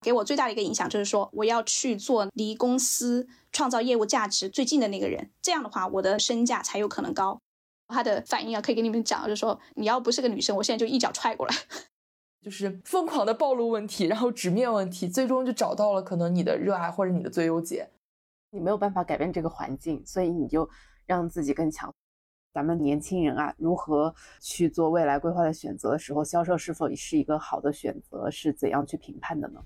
给我最大的一个影响就是说，我要去做离公司创造业务价值最近的那个人，这样的话，我的身价才有可能高。他的反应啊，可以给你们讲，就是说，你要不是个女生，我现在就一脚踹过来。就是疯狂的暴露问题，然后直面问题，最终就找到了可能你的热爱或者你的最优解。你没有办法改变这个环境，所以你就让自己更强。咱们年轻人啊，如何去做未来规划的选择的时候，销售是否是一个好的选择，是怎样去评判的呢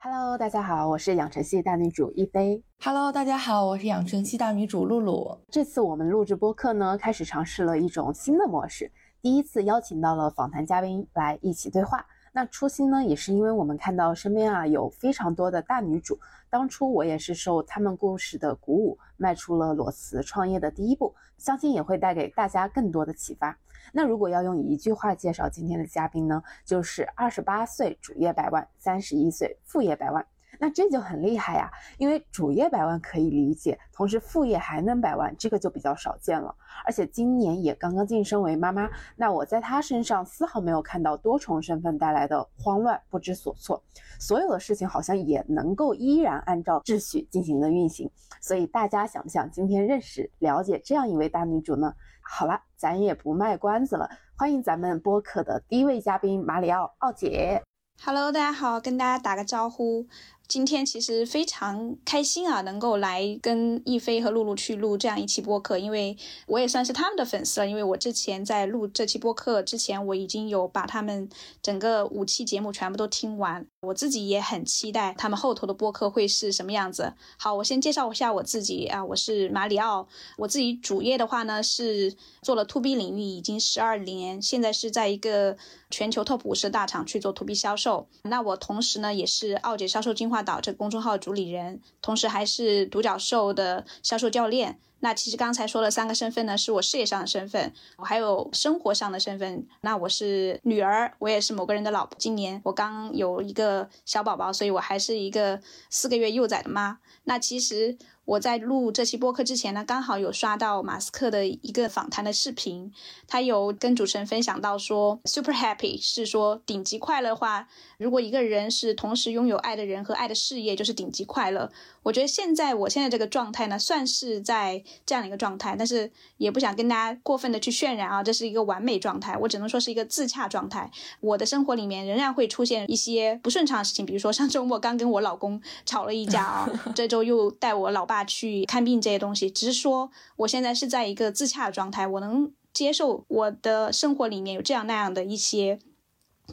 ？Hello，大家好，我是养成系大女主一菲。Hello，大家好，我是养成系大女主露露。这次我们录制播客呢，开始尝试了一种新的模式，第一次邀请到了访谈嘉宾来一起对话。那初心呢，也是因为我们看到身边啊有非常多的大女主，当初我也是受他们故事的鼓舞，迈出了裸辞创业的第一步，相信也会带给大家更多的启发。那如果要用一句话介绍今天的嘉宾呢，就是二十八岁主业百万，三十一岁副业百万。那这就很厉害呀，因为主业百万可以理解，同时副业还能百万，这个就比较少见了。而且今年也刚刚晋升为妈妈，那我在她身上丝毫没有看到多重身份带来的慌乱、不知所措，所有的事情好像也能够依然按照秩序进行的运行。所以大家想不想今天认识、了解这样一位大女主呢？好了，咱也不卖关子了，欢迎咱们播客的第一位嘉宾马里奥奥姐。Hello，大家好，跟大家打个招呼。今天其实非常开心啊，能够来跟亦菲和露露去录这样一期播客，因为我也算是他们的粉丝了。因为我之前在录这期播客之前，我已经有把他们整个五期节目全部都听完，我自己也很期待他们后头的播客会是什么样子。好，我先介绍一下我自己啊，我是马里奥，我自己主业的话呢是做了 To B 领域已经十二年，现在是在一个全球 Top 五十大厂去做 To B 销售。那我同时呢也是奥姐销售精华。导这个公众号主理人，同时还是独角兽的销售教练。那其实刚才说了三个身份呢，是我事业上的身份，我还有生活上的身份。那我是女儿，我也是某个人的老婆。今年我刚有一个小宝宝，所以我还是一个四个月幼崽的妈。那其实。我在录这期播客之前呢，刚好有刷到马斯克的一个访谈的视频，他有跟主持人分享到说，super happy 是说顶级快乐话，如果一个人是同时拥有爱的人和爱的事业，就是顶级快乐。我觉得现在我现在这个状态呢，算是在这样的一个状态，但是也不想跟大家过分的去渲染啊，这是一个完美状态，我只能说是一个自洽状态。我的生活里面仍然会出现一些不顺畅的事情，比如说上周末刚跟我老公吵了一架啊，这周又带我老爸。去看病这些东西，只是说我现在是在一个自洽的状态，我能接受我的生活里面有这样那样的一些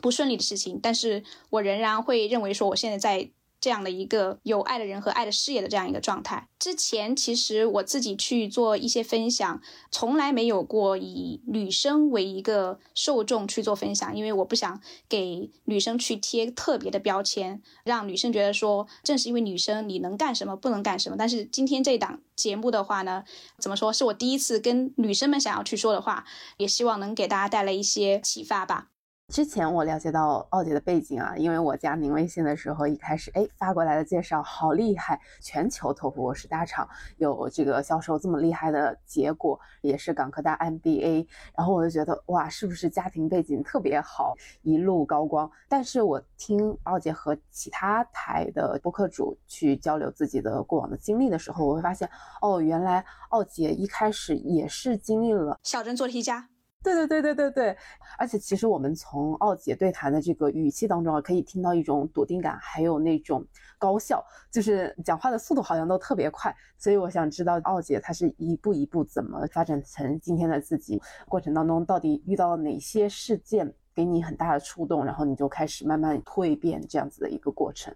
不顺利的事情，但是我仍然会认为说我现在在。这样的一个有爱的人和爱的事业的这样一个状态。之前其实我自己去做一些分享，从来没有过以女生为一个受众去做分享，因为我不想给女生去贴特别的标签，让女生觉得说，正是因为女生你能干什么不能干什么。但是今天这档节目的话呢，怎么说是我第一次跟女生们想要去说的话，也希望能给大家带来一些启发吧。之前我了解到奥姐的背景啊，因为我加您微信的时候，一开始哎发过来的介绍好厉害，全球 top 五十大厂有这个销售这么厉害的结果，也是港科大 MBA，然后我就觉得哇，是不是家庭背景特别好，一路高光？但是我听奥姐和其他台的播客主去交流自己的过往的经历的时候，我会发现哦，原来奥姐一开始也是经历了小镇做题家。对对对对对对，而且其实我们从奥姐对谈的这个语气当中啊，可以听到一种笃定感，还有那种高效，就是讲话的速度好像都特别快。所以我想知道奥姐她是一步一步怎么发展成今天的自己，过程当中到底遇到了哪些事件给你很大的触动，然后你就开始慢慢蜕变这样子的一个过程。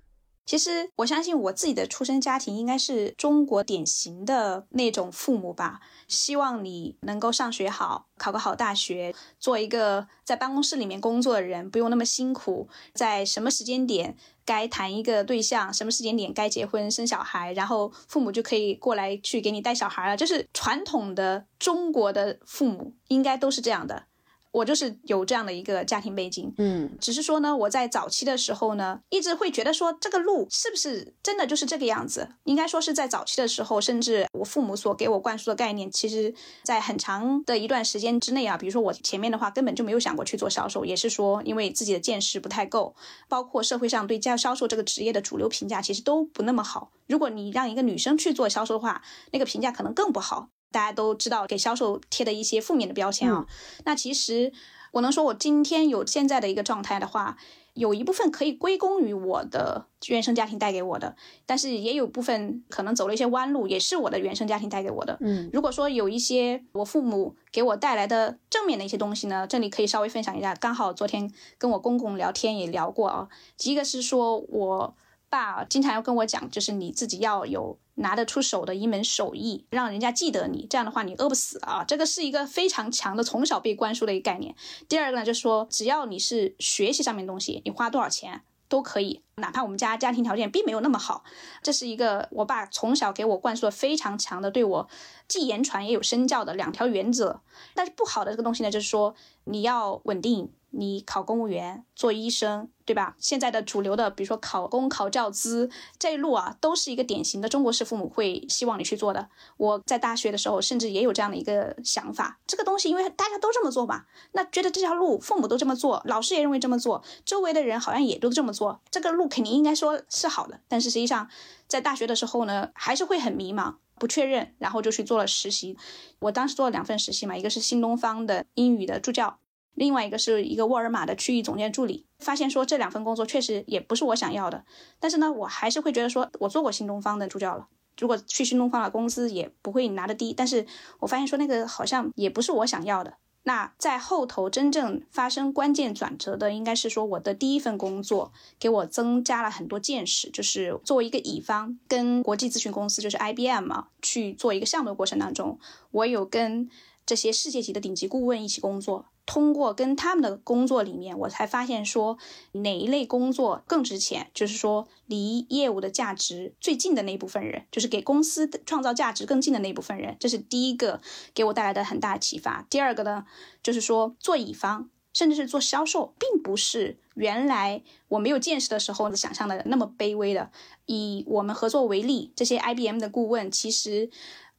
其实我相信我自己的出生家庭应该是中国典型的那种父母吧，希望你能够上学好，考个好大学，做一个在办公室里面工作的人，不用那么辛苦，在什么时间点该谈一个对象，什么时间点该结婚生小孩，然后父母就可以过来去给你带小孩了。就是传统的中国的父母应该都是这样的。我就是有这样的一个家庭背景，嗯，只是说呢，我在早期的时候呢，一直会觉得说这个路是不是真的就是这个样子？应该说是在早期的时候，甚至我父母所给我灌输的概念，其实在很长的一段时间之内啊，比如说我前面的话根本就没有想过去做销售，也是说因为自己的见识不太够，包括社会上对销销售这个职业的主流评价其实都不那么好。如果你让一个女生去做销售的话，那个评价可能更不好。大家都知道给销售贴的一些负面的标签啊，那其实我能说，我今天有现在的一个状态的话，有一部分可以归功于我的原生家庭带给我的，但是也有部分可能走了一些弯路，也是我的原生家庭带给我的。嗯，如果说有一些我父母给我带来的正面的一些东西呢，这里可以稍微分享一下。刚好昨天跟我公公聊天也聊过啊，一个是说我爸经常要跟我讲，就是你自己要有。拿得出手的一门手艺，让人家记得你，这样的话你饿不死啊！这个是一个非常强的从小被灌输的一个概念。第二个呢，就是说只要你是学习上面东西，你花多少钱都可以，哪怕我们家家庭条件并没有那么好，这是一个我爸从小给我灌输的非常强的，对我既言传也有身教的两条原则。但是不好的这个东西呢，就是说你要稳定。你考公务员、做医生，对吧？现在的主流的，比如说考公、考教资这一路啊，都是一个典型的中国式父母会希望你去做的。我在大学的时候，甚至也有这样的一个想法：这个东西因为大家都这么做嘛，那觉得这条路父母都这么做，老师也认为这么做，周围的人好像也都这么做，这个路肯定应该说是好的。但是实际上，在大学的时候呢，还是会很迷茫、不确认，然后就去做了实习。我当时做了两份实习嘛，一个是新东方的英语的助教。另外一个是一个沃尔玛的区域总监助理，发现说这两份工作确实也不是我想要的，但是呢，我还是会觉得说，我做过新东方的助教了，如果去新东方的工资也不会拿的低，但是我发现说那个好像也不是我想要的。那在后头真正发生关键转折的，应该是说我的第一份工作给我增加了很多见识，就是作为一个乙方跟国际咨询公司，就是 IBM 嘛，去做一个项目的过程当中，我有跟这些世界级的顶级顾问一起工作。通过跟他们的工作里面，我才发现说哪一类工作更值钱，就是说离业务的价值最近的那一部分人，就是给公司创造价值更近的那一部分人，这是第一个给我带来的很大启发。第二个呢，就是说做乙方，甚至是做销售，并不是原来我没有见识的时候想象的那么卑微的。以我们合作为例，这些 IBM 的顾问，其实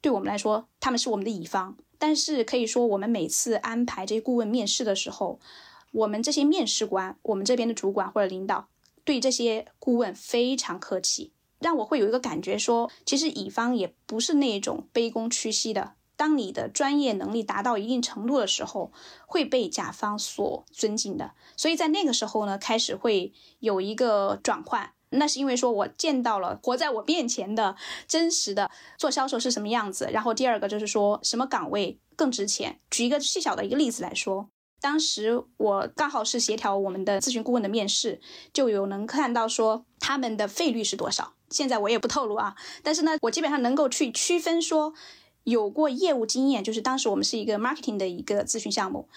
对我们来说，他们是我们的乙方。但是可以说，我们每次安排这些顾问面试的时候，我们这些面试官，我们这边的主管或者领导，对这些顾问非常客气，让我会有一个感觉说，其实乙方也不是那种卑躬屈膝的。当你的专业能力达到一定程度的时候，会被甲方所尊敬的。所以在那个时候呢，开始会有一个转换。那是因为说，我见到了活在我面前的真实的做销售是什么样子。然后第二个就是说，什么岗位更值钱？举一个细小的一个例子来说，当时我刚好是协调我们的咨询顾问的面试，就有能看到说他们的费率是多少。现在我也不透露啊，但是呢，我基本上能够去区分说，有过业务经验，就是当时我们是一个 marketing 的一个咨询项目，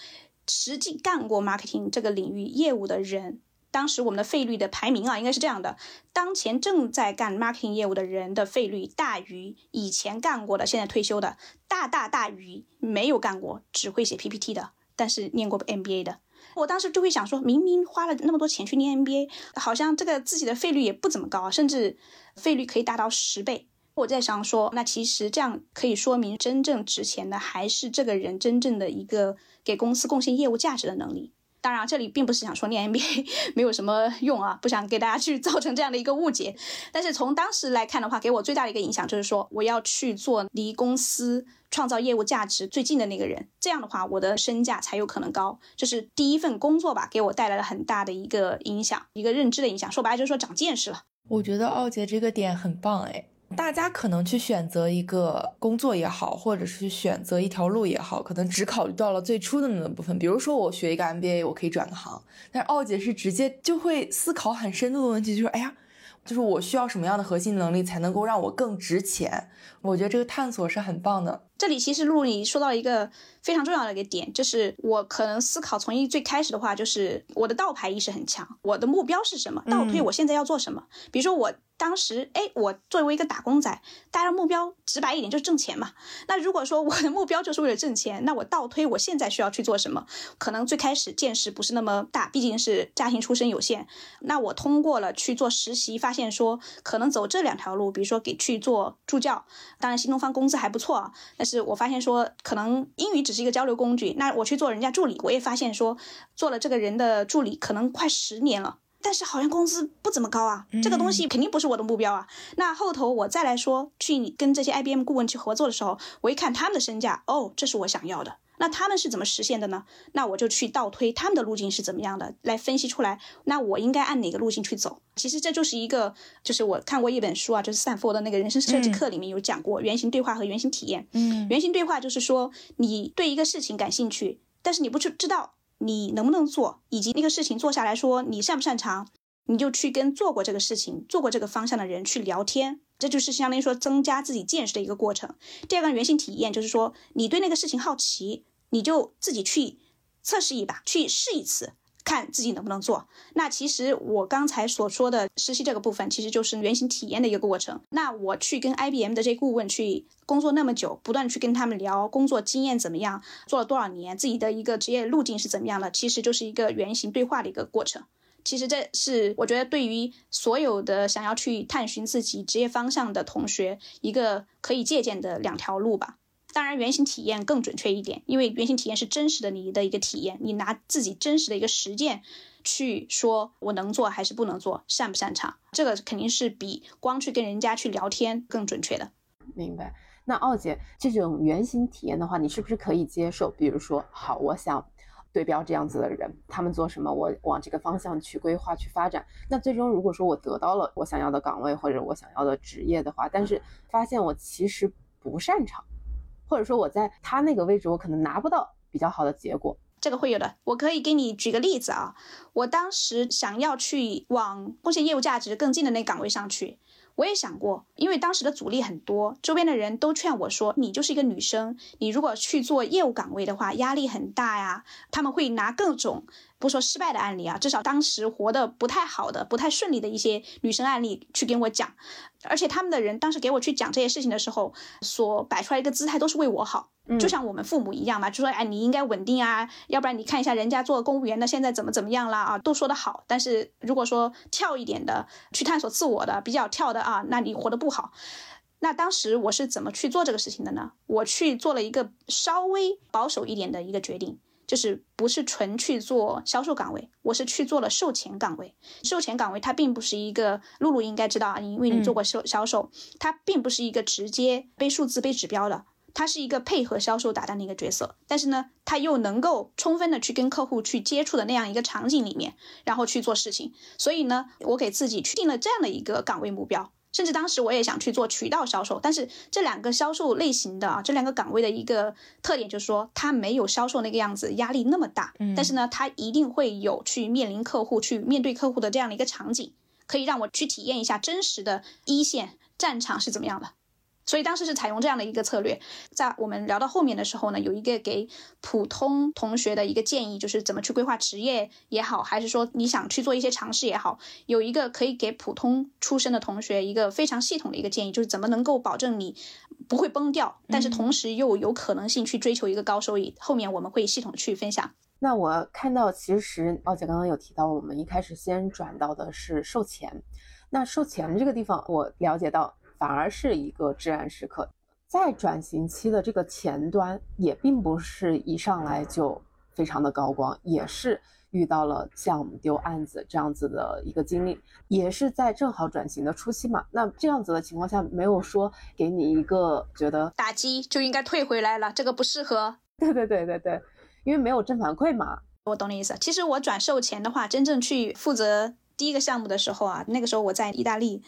实际干过 marketing 这个领域业务的人。当时我们的费率的排名啊，应该是这样的：当前正在干 marketing 业务的人的费率大于以前干过的、现在退休的，大大大于没有干过、只会写 PPT 的，但是念过 MBA 的。我当时就会想说，明明花了那么多钱去念 MBA，好像这个自己的费率也不怎么高，甚至费率可以达到十倍。我在想说，那其实这样可以说明，真正值钱的还是这个人真正的一个给公司贡献业务价值的能力。当然，这里并不是想说念 MBA 没有什么用啊，不想给大家去 造成这样的一个误解。但是从当时来看的话，给我最大的一个影响就是说，我要去做离公司创造业务价值最近的那个人，这样的话，我的身价才有可能高。这是第一份工作吧，给我带来了很大的一个影响，一个认知的影响。说白了就是说长见识了。我觉得奥杰这个点很棒，哎。大家可能去选择一个工作也好，或者是去选择一条路也好，可能只考虑到了最初的那部分。比如说，我学一个 MBA，我可以转个行。但是奥姐是直接就会思考很深度的问题，就是哎呀，就是我需要什么样的核心能力才能够让我更值钱？我觉得这个探索是很棒的。这里其实露露你说到了一个非常重要的一个点，就是我可能思考从一最开始的话，就是我的倒排意识很强，我的目标是什么？倒推我现在要做什么？比如说我。当时，哎，我作为一个打工仔，大家目标直白一点就是挣钱嘛。那如果说我的目标就是为了挣钱，那我倒推我现在需要去做什么？可能最开始见识不是那么大，毕竟是家庭出身有限。那我通过了去做实习，发现说可能走这两条路，比如说给去做助教，当然新东方工资还不错啊。但是我发现说可能英语只是一个交流工具，那我去做人家助理，我也发现说做了这个人的助理可能快十年了。但是好像工资不怎么高啊，这个东西肯定不是我的目标啊。那后头我再来说去跟这些 IBM 顾问去合作的时候，我一看他们的身价，哦，这是我想要的。那他们是怎么实现的呢？那我就去倒推他们的路径是怎么样的，来分析出来。那我应该按哪个路径去走？其实这就是一个，就是我看过一本书啊，就是散佛的那个人生设计课里面有讲过原型对话和原型体验。嗯，原型对话就是说你对一个事情感兴趣，但是你不去知道。你能不能做，以及那个事情做下来说你擅不擅长，你就去跟做过这个事情、做过这个方向的人去聊天，这就是相当于说增加自己见识的一个过程。第二个原型体验就是说，你对那个事情好奇，你就自己去测试一把，去试一次。看自己能不能做。那其实我刚才所说的实习这个部分，其实就是原型体验的一个过程。那我去跟 IBM 的这些顾问去工作那么久，不断去跟他们聊工作经验怎么样，做了多少年，自己的一个职业路径是怎么样的，其实就是一个原型对话的一个过程。其实这是我觉得对于所有的想要去探寻自己职业方向的同学，一个可以借鉴的两条路吧。当然，原型体验更准确一点，因为原型体验是真实的你的一个体验，你拿自己真实的一个实践去说，我能做还是不能做，擅不擅长，这个肯定是比光去跟人家去聊天更准确的。明白。那奥姐，这种原型体验的话，你是不是可以接受？比如说，好，我想对标这样子的人，他们做什么，我往这个方向去规划去发展。那最终，如果说我得到了我想要的岗位或者我想要的职业的话，但是发现我其实不擅长。或者说我在他那个位置，我可能拿不到比较好的结果，这个会有的。我可以给你举个例子啊，我当时想要去往贡献业务价值更近的那岗位上去，我也想过，因为当时的阻力很多，周边的人都劝我说，你就是一个女生，你如果去做业务岗位的话，压力很大呀，他们会拿各种。不说失败的案例啊，至少当时活得不太好的、不太顺利的一些女生案例去跟我讲，而且他们的人当时给我去讲这些事情的时候，所摆出来一个姿态都是为我好，就像我们父母一样嘛，就说哎你应该稳定啊，要不然你看一下人家做公务员的现在怎么怎么样啦啊，都说得好。但是如果说跳一点的去探索自我的比较跳的啊，那你活得不好。那当时我是怎么去做这个事情的呢？我去做了一个稍微保守一点的一个决定。就是不是纯去做销售岗位，我是去做了售前岗位。售前岗位它并不是一个，露露应该知道啊，因为你做过销销售，它并不是一个直接背数字、背指标的，它是一个配合销售打单的一个角色。但是呢，它又能够充分的去跟客户去接触的那样一个场景里面，然后去做事情。所以呢，我给自己去定了这样的一个岗位目标。甚至当时我也想去做渠道销售，但是这两个销售类型的啊，这两个岗位的一个特点就是说，它没有销售那个样子压力那么大，嗯，但是呢，它一定会有去面临客户、去面对客户的这样的一个场景，可以让我去体验一下真实的一线战场是怎么样的。所以当时是采用这样的一个策略，在我们聊到后面的时候呢，有一个给普通同学的一个建议，就是怎么去规划职业也好，还是说你想去做一些尝试也好，有一个可以给普通出身的同学一个非常系统的一个建议，就是怎么能够保证你不会崩掉，但是同时又有可能性去追求一个高收益。后面我们会系统去分享。那我看到其实奥姐刚刚有提到，我们一开始先转到的是售前，那售前这个地方我了解到。反而是一个至暗时刻，在转型期的这个前端，也并不是一上来就非常的高光，也是遇到了项目丢案子这样子的一个经历，也是在正好转型的初期嘛。那这样子的情况下，没有说给你一个觉得打击就应该退回来了，这个不适合。对对对对对，因为没有正反馈嘛。我懂你意思。其实我转售前的话，真正去负责第一个项目的时候啊，那个时候我在意大利。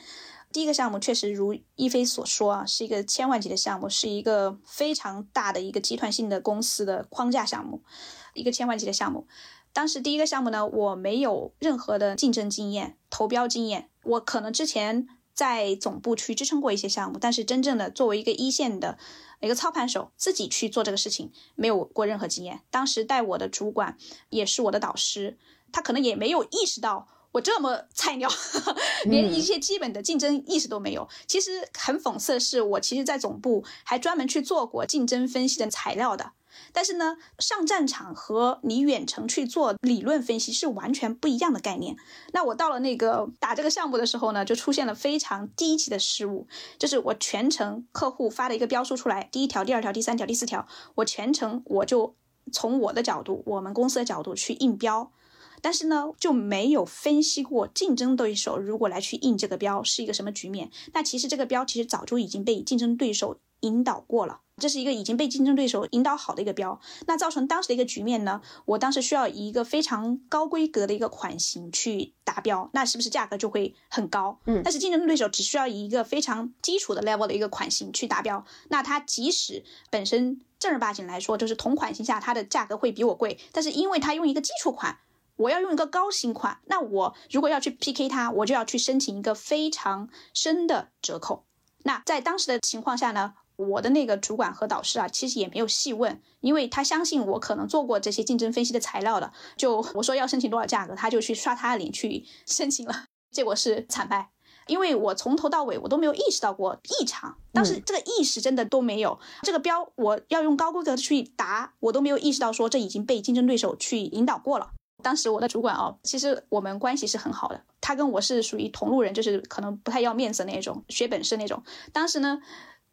第一个项目确实如一飞所说啊，是一个千万级的项目，是一个非常大的一个集团性的公司的框架项目，一个千万级的项目。当时第一个项目呢，我没有任何的竞争经验、投标经验，我可能之前在总部去支撑过一些项目，但是真正的作为一个一线的一个操盘手，自己去做这个事情，没有过任何经验。当时带我的主管也是我的导师，他可能也没有意识到。我这么菜鸟，连一些基本的竞争意识都没有。其实很讽刺的是，我其实，在总部还专门去做过竞争分析的材料的。但是呢，上战场和你远程去做理论分析是完全不一样的概念。那我到了那个打这个项目的时候呢，就出现了非常低级的失误，就是我全程客户发了一个标书出来，第一条、第二条、第三条、第四条，我全程我就从我的角度，我们公司的角度去印标。但是呢，就没有分析过竞争对手如果来去印这个标是一个什么局面。那其实这个标其实早就已经被竞争对手引导过了，这是一个已经被竞争对手引导好的一个标。那造成当时的一个局面呢，我当时需要以一个非常高规格的一个款型去达标，那是不是价格就会很高？嗯，但是竞争对手只需要以一个非常基础的 level 的一个款型去达标，那它即使本身正儿八经来说，就是同款型下它的价格会比我贵，但是因为它用一个基础款。我要用一个高新款，那我如果要去 PK 它，我就要去申请一个非常深的折扣。那在当时的情况下呢，我的那个主管和导师啊，其实也没有细问，因为他相信我可能做过这些竞争分析的材料的。就我说要申请多少价格，他就去刷他的脸去 申请了，结果是惨败，因为我从头到尾我都没有意识到过异常，当时这个意识真的都没有。这个标我要用高规格去答，我都没有意识到说这已经被竞争对手去引导过了。当时我的主管哦，其实我们关系是很好的，他跟我是属于同路人，就是可能不太要面子那种，学本事那种。当时呢，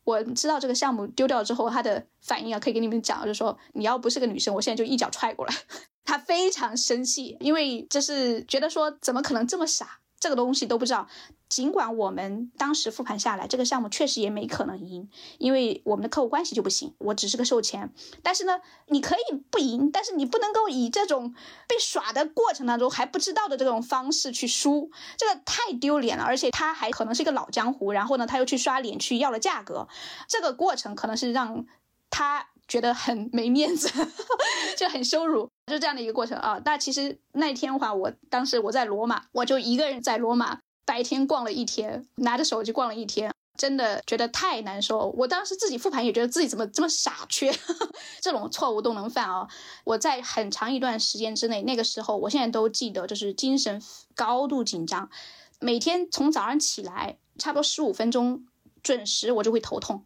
我知道这个项目丢掉之后，他的反应啊，可以给你们讲，就是说你要不是个女生，我现在就一脚踹过来。他非常生气，因为就是觉得说怎么可能这么傻。这个东西都不知道，尽管我们当时复盘下来，这个项目确实也没可能赢，因为我们的客户关系就不行。我只是个售前，但是呢，你可以不赢，但是你不能够以这种被耍的过程当中还不知道的这种方式去输，这个太丢脸了。而且他还可能是一个老江湖，然后呢，他又去刷脸去要了价格，这个过程可能是让他觉得很没面子，就很羞辱。就这样的一个过程啊，那其实那天的话，我当时我在罗马，我就一个人在罗马，白天逛了一天，拿着手机逛了一天，真的觉得太难受。我当时自己复盘也觉得自己怎么这么傻缺，这种错误都能犯啊！我在很长一段时间之内，那个时候我现在都记得，就是精神高度紧张，每天从早上起来，差不多十五分钟准时，我就会头痛。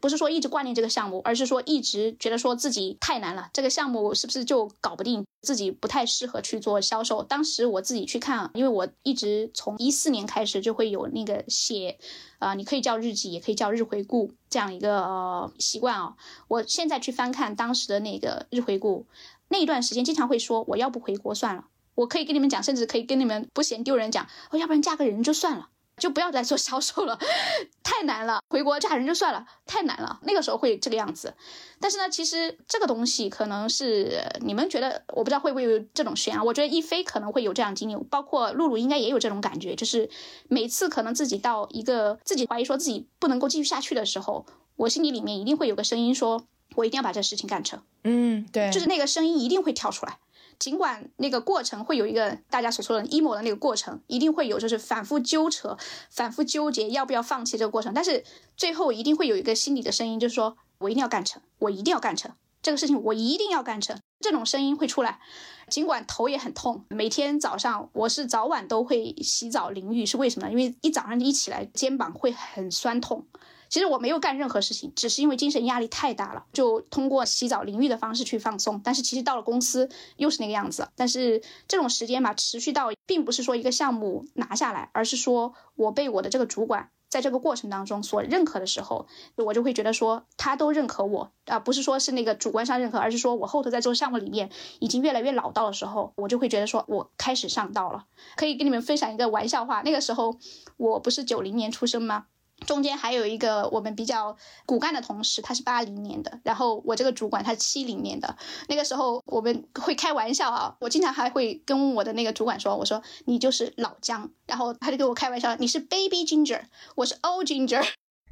不是说一直挂念这个项目，而是说一直觉得说自己太难了，这个项目是不是就搞不定？自己不太适合去做销售。当时我自己去看，因为我一直从一四年开始就会有那个写，啊，你可以叫日记，也可以叫日回顾这样一个习惯啊。我现在去翻看当时的那个日回顾，那一段时间经常会说，我要不回国算了。我可以跟你们讲，甚至可以跟你们不嫌丢人讲，我要不然嫁个人就算了。就不要再做销售了，太难了。回国嫁人就算了，太难了。那个时候会这个样子，但是呢，其实这个东西可能是你们觉得，我不知道会不会有这种悬啊。我觉得一菲可能会有这样经历，包括露露应该也有这种感觉，就是每次可能自己到一个自己怀疑说自己不能够继续下去的时候，我心里里面一定会有个声音说，我一定要把这事情干成。嗯，对，就是那个声音一定会跳出来。尽管那个过程会有一个大家所说的 emo 的那个过程，一定会有就是反复纠扯、反复纠结要不要放弃这个过程，但是最后一定会有一个心理的声音，就是说我一定要干成，我一定要干成这个事情，我一定要干成。这种声音会出来，尽管头也很痛，每天早上我是早晚都会洗澡淋浴，是为什么？因为一早上一起来肩膀会很酸痛。其实我没有干任何事情，只是因为精神压力太大了，就通过洗澡淋浴的方式去放松。但是其实到了公司又是那个样子。但是这种时间吧，持续到并不是说一个项目拿下来，而是说我被我的这个主管在这个过程当中所认可的时候，我就会觉得说他都认可我啊，不是说是那个主观上认可，而是说我后头在做项目里面已经越来越老道的时候，我就会觉得说我开始上道了。可以跟你们分享一个玩笑话，那个时候我不是九零年出生吗？中间还有一个我们比较骨干的同事，他是八零年的，然后我这个主管他是七零年的。那个时候我们会开玩笑啊，我经常还会跟我的那个主管说，我说你就是老姜，然后他就跟我开玩笑，你是 baby ginger，我是 old ginger。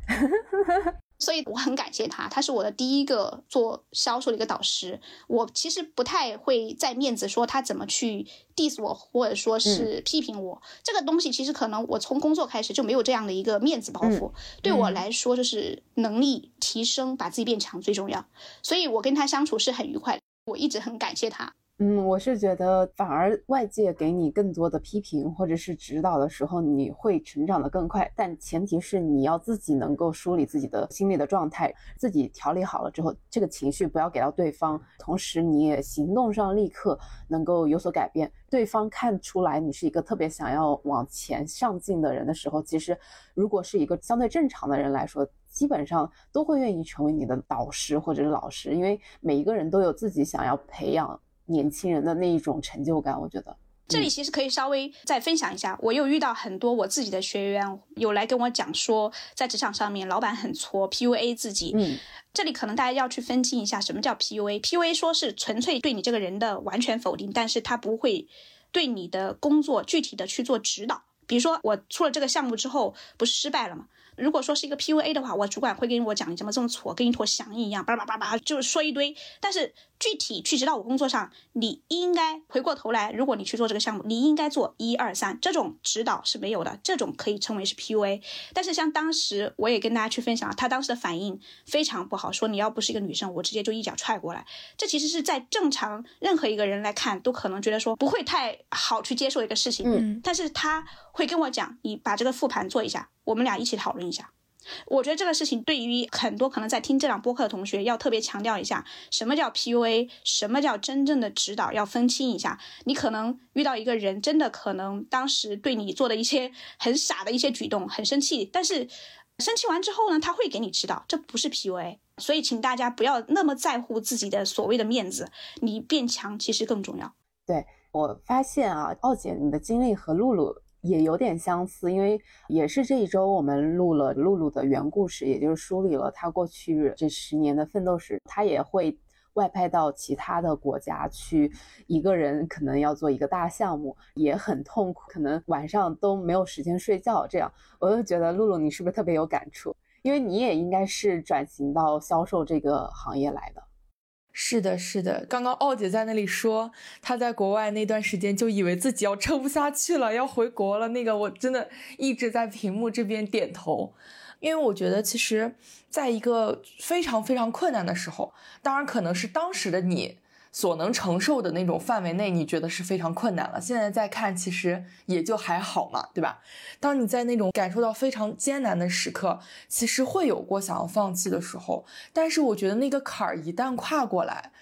所以我很感谢他，他是我的第一个做销售的一个导师。我其实不太会在面子说他怎么去 diss 我，或者说是批评我。这个东西其实可能我从工作开始就没有这样的一个面子包袱。对我来说，就是能力提升，把自己变强最重要。所以我跟他相处是很愉快，我一直很感谢他。嗯，我是觉得反而外界给你更多的批评或者是指导的时候，你会成长的更快。但前提是你要自己能够梳理自己的心理的状态，自己调理好了之后，这个情绪不要给到对方。同时，你也行动上立刻能够有所改变。对方看出来你是一个特别想要往前上进的人的时候，其实如果是一个相对正常的人来说，基本上都会愿意成为你的导师或者是老师，因为每一个人都有自己想要培养。年轻人的那一种成就感，我觉得这里其实可以稍微再分享一下。我又遇到很多我自己的学员有来跟我讲说，在职场上面老板很挫，PUA 自己。嗯，这里可能大家要去分清一下什么叫 PUA。PUA 说是纯粹对你这个人的完全否定，但是他不会对你的工作具体的去做指导。比如说我出了这个项目之后，不是失败了吗？如果说是一个 PUA 的话，我主管会跟我讲你怎么这么挫，跟一坨翔一样，叭叭叭叭，就是说一堆。但是具体去指导我工作上，你应该回过头来，如果你去做这个项目，你应该做一二三，这种指导是没有的，这种可以称为是 PUA。但是像当时我也跟大家去分享，他当时的反应非常不好，说你要不是一个女生，我直接就一脚踹过来。这其实是在正常任何一个人来看，都可能觉得说不会太好去接受一个事情。嗯，但是他会跟我讲，你把这个复盘做一下。我们俩一起讨论一下，我觉得这个事情对于很多可能在听这档播客的同学要特别强调一下，什么叫 PUA，什么叫真正的指导，要分清一下。你可能遇到一个人，真的可能当时对你做的一些很傻的一些举动很生气，但是生气完之后呢，他会给你指导，这不是 PUA。所以请大家不要那么在乎自己的所谓的面子，你变强其实更重要。对我发现啊，奥姐你的经历和露露。也有点相似，因为也是这一周我们录了露露的原故事，也就是梳理了她过去这十年的奋斗史。她也会外派到其他的国家去，一个人可能要做一个大项目，也很痛苦，可能晚上都没有时间睡觉。这样，我就觉得露露你是不是特别有感触？因为你也应该是转型到销售这个行业来的。是的，是的。刚刚奥姐在那里说，她在国外那段时间就以为自己要撑不下去了，要回国了。那个我真的一直在屏幕这边点头，因为我觉得其实在一个非常非常困难的时候，当然可能是当时的你。所能承受的那种范围内，你觉得是非常困难了。现在再看，其实也就还好嘛，对吧？当你在那种感受到非常艰难的时刻，其实会有过想要放弃的时候。但是我觉得那个坎儿一旦跨过来，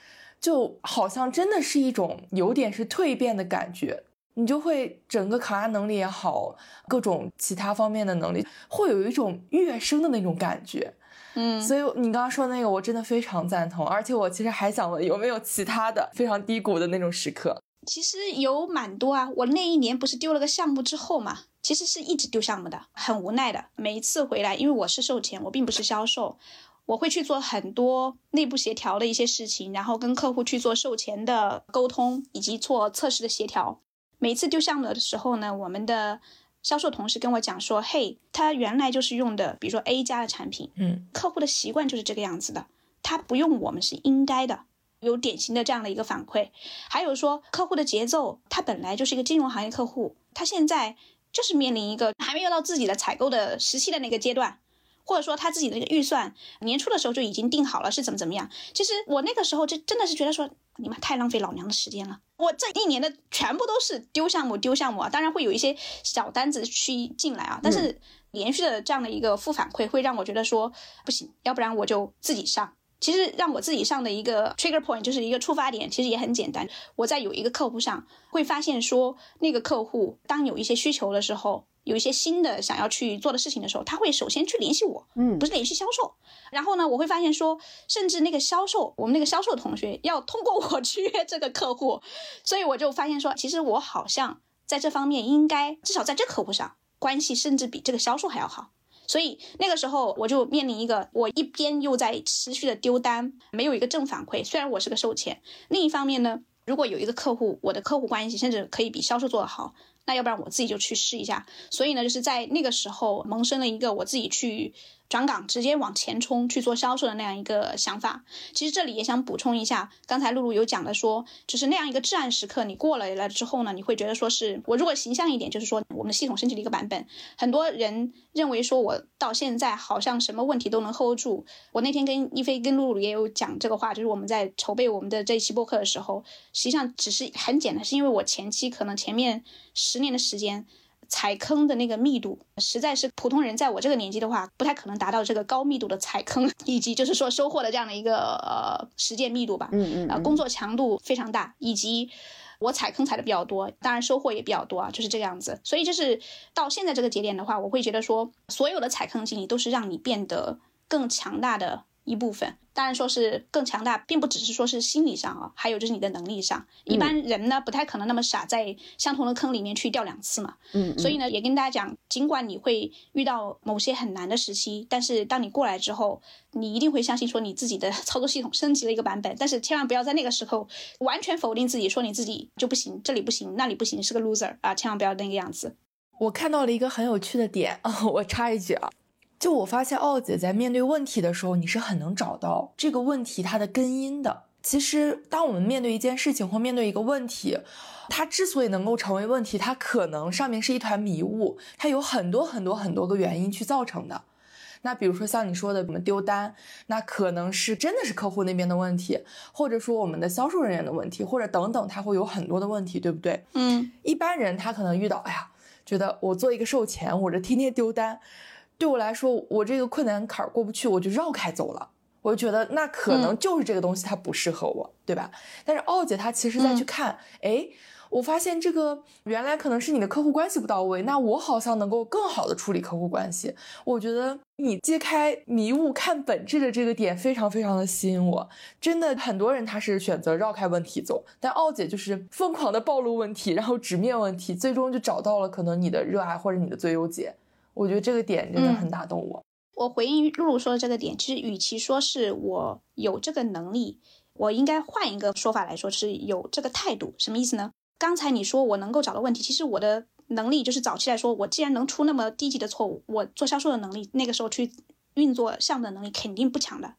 就好像真的是一种有点是蜕变的感觉，你就会整个抗压能力也好，各种其他方面的能力，会有一种跃升的那种感觉。嗯，所以你刚刚说那个，我真的非常赞同。而且我其实还想问，有没有其他的非常低谷的那种时刻？其实有蛮多啊。我那一年不是丢了个项目之后嘛，其实是一直丢项目的，很无奈的。每一次回来，因为我是售前，我并不是销售，我会去做很多内部协调的一些事情，然后跟客户去做售前的沟通，以及做测试的协调。每次丢项目的时候呢，我们的。销售同事跟我讲说：“嘿，他原来就是用的，比如说 A 家的产品，嗯，客户的习惯就是这个样子的，他不用我们是应该的，有典型的这样的一个反馈。还有说客户的节奏，他本来就是一个金融行业客户，他现在就是面临一个还没有到自己的采购的时期的那个阶段。”或者说他自己的那个预算，年初的时候就已经定好了是怎么怎么样。其实我那个时候就真的是觉得说，你们太浪费老娘的时间了。我这一年的全部都是丢项目丢项目啊，当然会有一些小单子去进来啊，但是连续的这样的一个负反馈会让我觉得说不行，要不然我就自己上。其实让我自己上的一个 trigger point 就是一个触发点，其实也很简单。我在有一个客户上会发现说，那个客户当有一些需求的时候。有一些新的想要去做的事情的时候，他会首先去联系我，嗯，不是联系销售。然后呢，我会发现说，甚至那个销售，我们那个销售同学要通过我去约这个客户，所以我就发现说，其实我好像在这方面应该至少在这客户上关系甚至比这个销售还要好。所以那个时候我就面临一个，我一边又在持续的丢单，没有一个正反馈。虽然我是个售前，另一方面呢，如果有一个客户，我的客户关系甚至可以比销售做得好。那要不然我自己就去试一下。所以呢，就是在那个时候萌生了一个我自己去。转岗直接往前冲去做销售的那样一个想法，其实这里也想补充一下，刚才露露有讲的说，就是那样一个至暗时刻，你过了了之后呢，你会觉得说是我如果形象一点，就是说我们的系统升级了一个版本，很多人认为说我到现在好像什么问题都能 hold 住。我那天跟一菲跟露露也有讲这个话，就是我们在筹备我们的这一期播客的时候，实际上只是很简单，是因为我前期可能前面十年的时间。踩坑的那个密度，实在是普通人在我这个年纪的话，不太可能达到这个高密度的踩坑，以及就是说收获的这样的一个呃实践密度吧。嗯嗯。呃，工作强度非常大，以及我踩坑踩的比较多，当然收获也比较多啊，就是这个样子。所以就是到现在这个节点的话，我会觉得说，所有的踩坑经历都是让你变得更强大的。一部分，当然说是更强大，并不只是说是心理上啊，还有就是你的能力上。一般人呢，不太可能那么傻，在相同的坑里面去掉两次嘛。嗯。所以呢，也跟大家讲，尽管你会遇到某些很难的时期，但是当你过来之后，你一定会相信说你自己的 操作系统升级了一个版本。但是千万不要在那个时候完全否定自己，说你自己就不行，这里不行，那里不行，是个 loser 啊！千万不要那个样子。我看到了一个很有趣的点啊，我插一句啊。就我发现，奥姐在面对问题的时候，你是很能找到这个问题它的根因的。其实，当我们面对一件事情或面对一个问题，它之所以能够成为问题，它可能上面是一团迷雾，它有很多很多很多个原因去造成的。那比如说像你说的，我们丢单，那可能是真的是客户那边的问题，或者说我们的销售人员的问题，或者等等，它会有很多的问题，对不对？嗯，一般人他可能遇到，哎呀，觉得我做一个售前，我这天天丢单。对我来说，我这个困难坎儿过不去，我就绕开走了。我就觉得那可能就是这个东西它不适合我，对吧？但是奥姐她其实再去看，哎，我发现这个原来可能是你的客户关系不到位，那我好像能够更好的处理客户关系。我觉得你揭开迷雾看本质的这个点非常非常的吸引我。真的很多人他是选择绕开问题走，但奥姐就是疯狂的暴露问题，然后直面问题，最终就找到了可能你的热爱或者你的最优解。我觉得这个点真的很打动我。我回应露露说的这个点，其实与其说是我有这个能力，我应该换一个说法来说，是有这个态度。什么意思呢？刚才你说我能够找到问题，其实我的能力就是早期来说，我既然能出那么低级的错误，我做销售的能力，那个时候去运作项目的能力肯定不强的。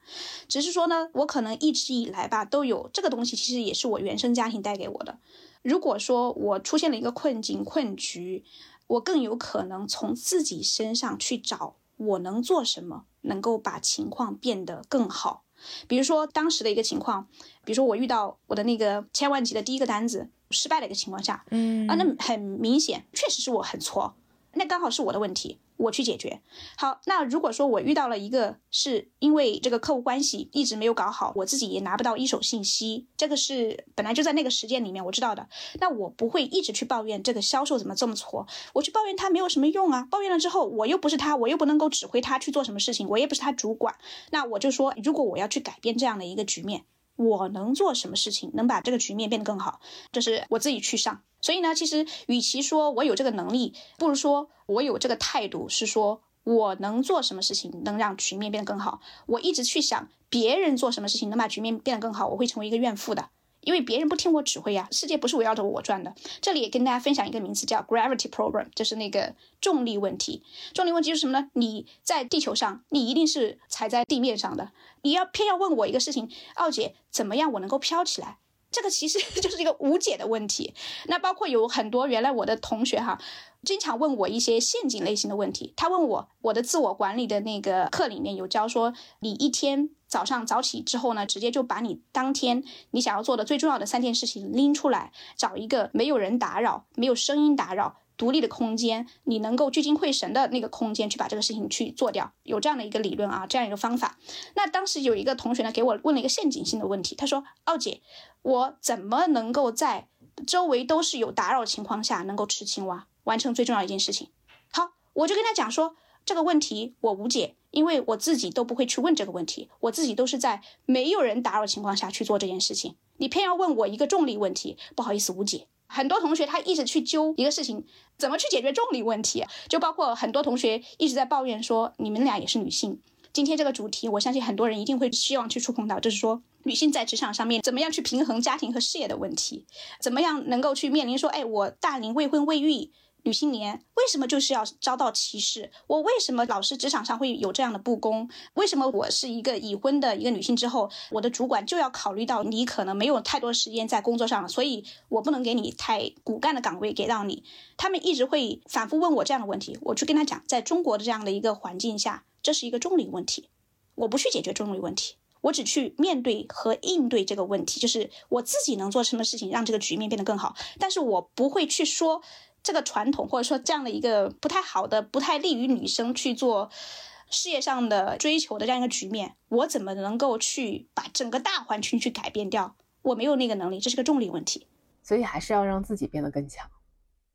只是说呢，我可能一直以来吧都有这个东西，其实也是我原生家庭带给我的。如果说我出现了一个困境困局，我更有可能从自己身上去找我能做什么，能够把情况变得更好。比如说当时的一个情况，比如说我遇到我的那个千万级的第一个单子失败的一个情况下，嗯啊，那很明显，确实是我很错，那刚好是我的问题。我去解决。好，那如果说我遇到了一个是因为这个客户关系一直没有搞好，我自己也拿不到一手信息，这个是本来就在那个时间里面我知道的，那我不会一直去抱怨这个销售怎么这么挫，我去抱怨他没有什么用啊。抱怨了之后，我又不是他，我又不能够指挥他去做什么事情，我也不是他主管，那我就说，如果我要去改变这样的一个局面。我能做什么事情能把这个局面变得更好？这是我自己去上。所以呢，其实与其说我有这个能力，不如说我有这个态度，是说我能做什么事情能让局面变得更好。我一直去想别人做什么事情能把局面变得更好，我会成为一个怨妇的。因为别人不听我指挥呀，世界不是围绕着我转的。这里也跟大家分享一个名词，叫 gravity problem，就是那个重力问题。重力问题是什么呢？你在地球上，你一定是踩在地面上的。你要偏要问我一个事情，奥姐，怎么样我能够飘起来？这个其实 就是一个无解的问题。那包括有很多原来我的同学哈，经常问我一些陷阱类型的问题。他问我，我的自我管理的那个课里面有教说，你一天早上早起之后呢，直接就把你当天你想要做的最重要的三件事情拎出来，找一个没有人打扰、没有声音打扰。独立的空间，你能够聚精会神的那个空间去把这个事情去做掉，有这样的一个理论啊，这样一个方法。那当时有一个同学呢，给我问了一个陷阱性的问题，他说：“奥姐，我怎么能够在周围都是有打扰情况下，能够吃青蛙，完成最重要一件事情？”好，我就跟他讲说，这个问题我无解，因为我自己都不会去问这个问题，我自己都是在没有人打扰情况下去做这件事情。你偏要问我一个重力问题，不好意思，无解。很多同学他一直去揪一个事情，怎么去解决重力问题？就包括很多同学一直在抱怨说，你们俩也是女性。今天这个主题，我相信很多人一定会希望去触碰到，就是说，女性在职场上面怎么样去平衡家庭和事业的问题，怎么样能够去面临说，哎，我大龄未婚未育。女青年为什么就是要遭到歧视？我为什么老是职场上会有这样的不公？为什么我是一个已婚的一个女性之后，我的主管就要考虑到你可能没有太多时间在工作上了，所以我不能给你太骨干的岗位给到你。他们一直会反复问我这样的问题，我去跟他讲，在中国的这样的一个环境下，这是一个重力问题，我不去解决重力问题，我只去面对和应对这个问题，就是我自己能做什么事情让这个局面变得更好，但是我不会去说。这个传统或者说这样的一个不太好的、不太利于女生去做事业上的追求的这样一个局面，我怎么能够去把整个大环境去改变掉？我没有那个能力，这是个重力问题。所以还是要让自己变得更强，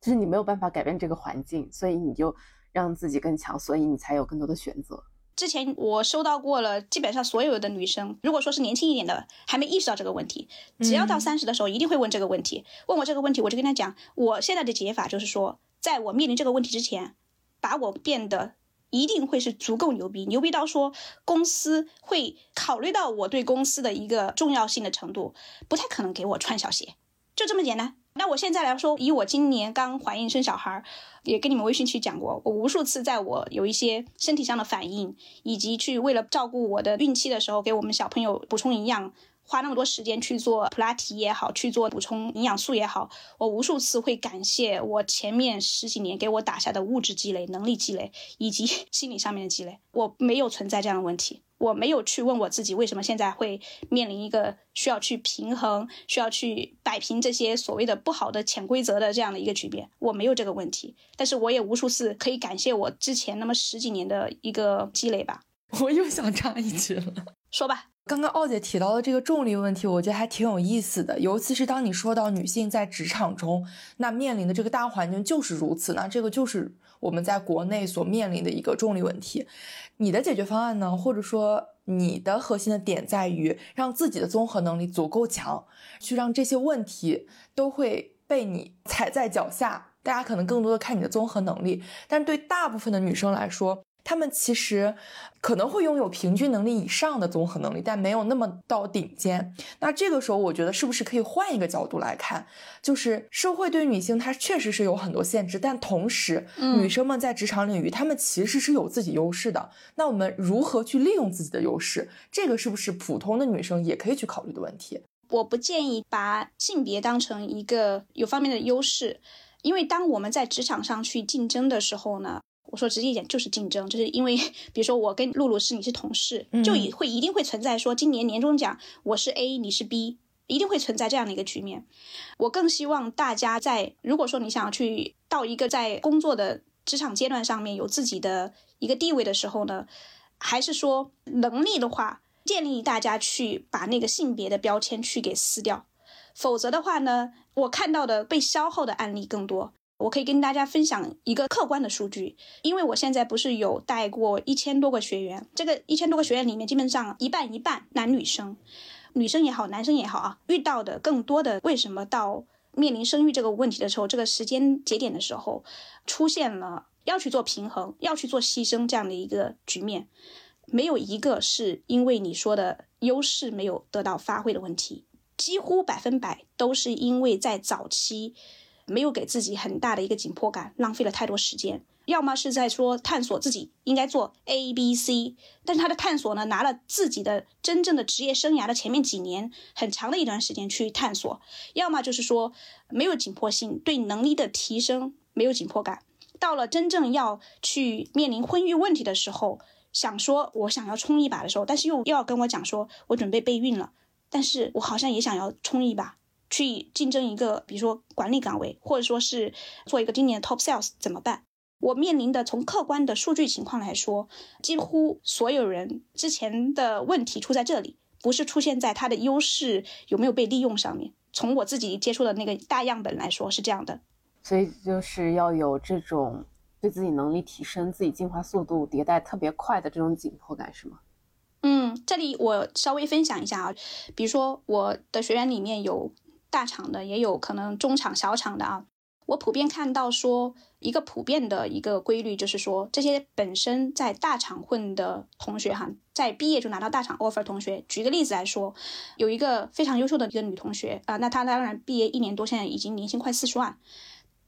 就是你没有办法改变这个环境，所以你就让自己更强，所以你才有更多的选择。之前我收到过了，基本上所有的女生，如果说是年轻一点的，还没意识到这个问题，只要到三十的时候，一定会问这个问题。问我这个问题，我就跟他讲，我现在的解法就是说，在我面临这个问题之前，把我变得一定会是足够牛逼，牛逼到说公司会考虑到我对公司的一个重要性的程度，不太可能给我穿小鞋，就这么简单。那我现在来说，以我今年刚怀孕生小孩，也跟你们微信去讲过，我无数次在我有一些身体上的反应，以及去为了照顾我的孕期的时候，给我们小朋友补充营养。花那么多时间去做普拉提也好，去做补充营养素也好，我无数次会感谢我前面十几年给我打下的物质积累、能力积累以及 心理上面的积累。我没有存在这样的问题，我没有去问我自己为什么现在会面临一个需要去平衡、需要去摆平这些所谓的不好的潜规则的这样的一个局面。我没有这个问题，但是我也无数次可以感谢我之前那么十几年的一个积累吧。我又想插一句了，说吧。刚刚奥姐提到的这个重力问题，我觉得还挺有意思的。尤其是当你说到女性在职场中，那面临的这个大环境就是如此，那这个就是我们在国内所面临的一个重力问题。你的解决方案呢？或者说你的核心的点在于让自己的综合能力足够强，去让这些问题都会被你踩在脚下。大家可能更多的看你的综合能力，但对大部分的女生来说。他们其实可能会拥有平均能力以上的综合能力，但没有那么到顶尖。那这个时候，我觉得是不是可以换一个角度来看，就是社会对女性她确实是有很多限制，但同时，女生们在职场领域，她们其实是有自己优势的。那我们如何去利用自己的优势？这个是不是普通的女生也可以去考虑的问题？我不建议把性别当成一个有方面的优势，因为当我们在职场上去竞争的时候呢？我说直接一点就是竞争，就是因为比如说我跟露露是你是同事，就也会一定会存在说今年年终奖我是 A 你是 B，一定会存在这样的一个局面。我更希望大家在如果说你想要去到一个在工作的职场阶段上面有自己的一个地位的时候呢，还是说能力的话，建议大家去把那个性别的标签去给撕掉，否则的话呢，我看到的被消耗的案例更多。我可以跟大家分享一个客观的数据，因为我现在不是有带过一千多个学员，这个一千多个学员里面，基本上一半一半男女生，女生也好，男生也好啊，遇到的更多的为什么到面临生育这个问题的时候，这个时间节点的时候，出现了要去做平衡，要去做牺牲这样的一个局面，没有一个是因为你说的优势没有得到发挥的问题，几乎百分百都是因为在早期。没有给自己很大的一个紧迫感，浪费了太多时间。要么是在说探索自己应该做 A、B、C，但是他的探索呢，拿了自己的真正的职业生涯的前面几年很长的一段时间去探索；要么就是说没有紧迫性，对能力的提升没有紧迫感。到了真正要去面临婚育问题的时候，想说我想要冲一把的时候，但是又又要跟我讲说我准备备孕了，但是我好像也想要冲一把。去竞争一个，比如说管理岗位，或者说是做一个今年的 top sales 怎么办？我面临的从客观的数据情况来说，几乎所有人之前的问题出在这里，不是出现在他的优势有没有被利用上面。从我自己接触的那个大样本来说是这样的，所以就是要有这种对自己能力提升、自己进化速度迭代特别快的这种紧迫感，是吗？嗯，这里我稍微分享一下啊，比如说我的学员里面有。大厂的也有可能中厂、小厂的啊。我普遍看到说一个普遍的一个规律，就是说这些本身在大厂混的同学哈，在毕业就拿到大厂 offer 同学，举个例子来说，有一个非常优秀的一个女同学啊，那她当然毕业一年多，现在已经年薪快四十万。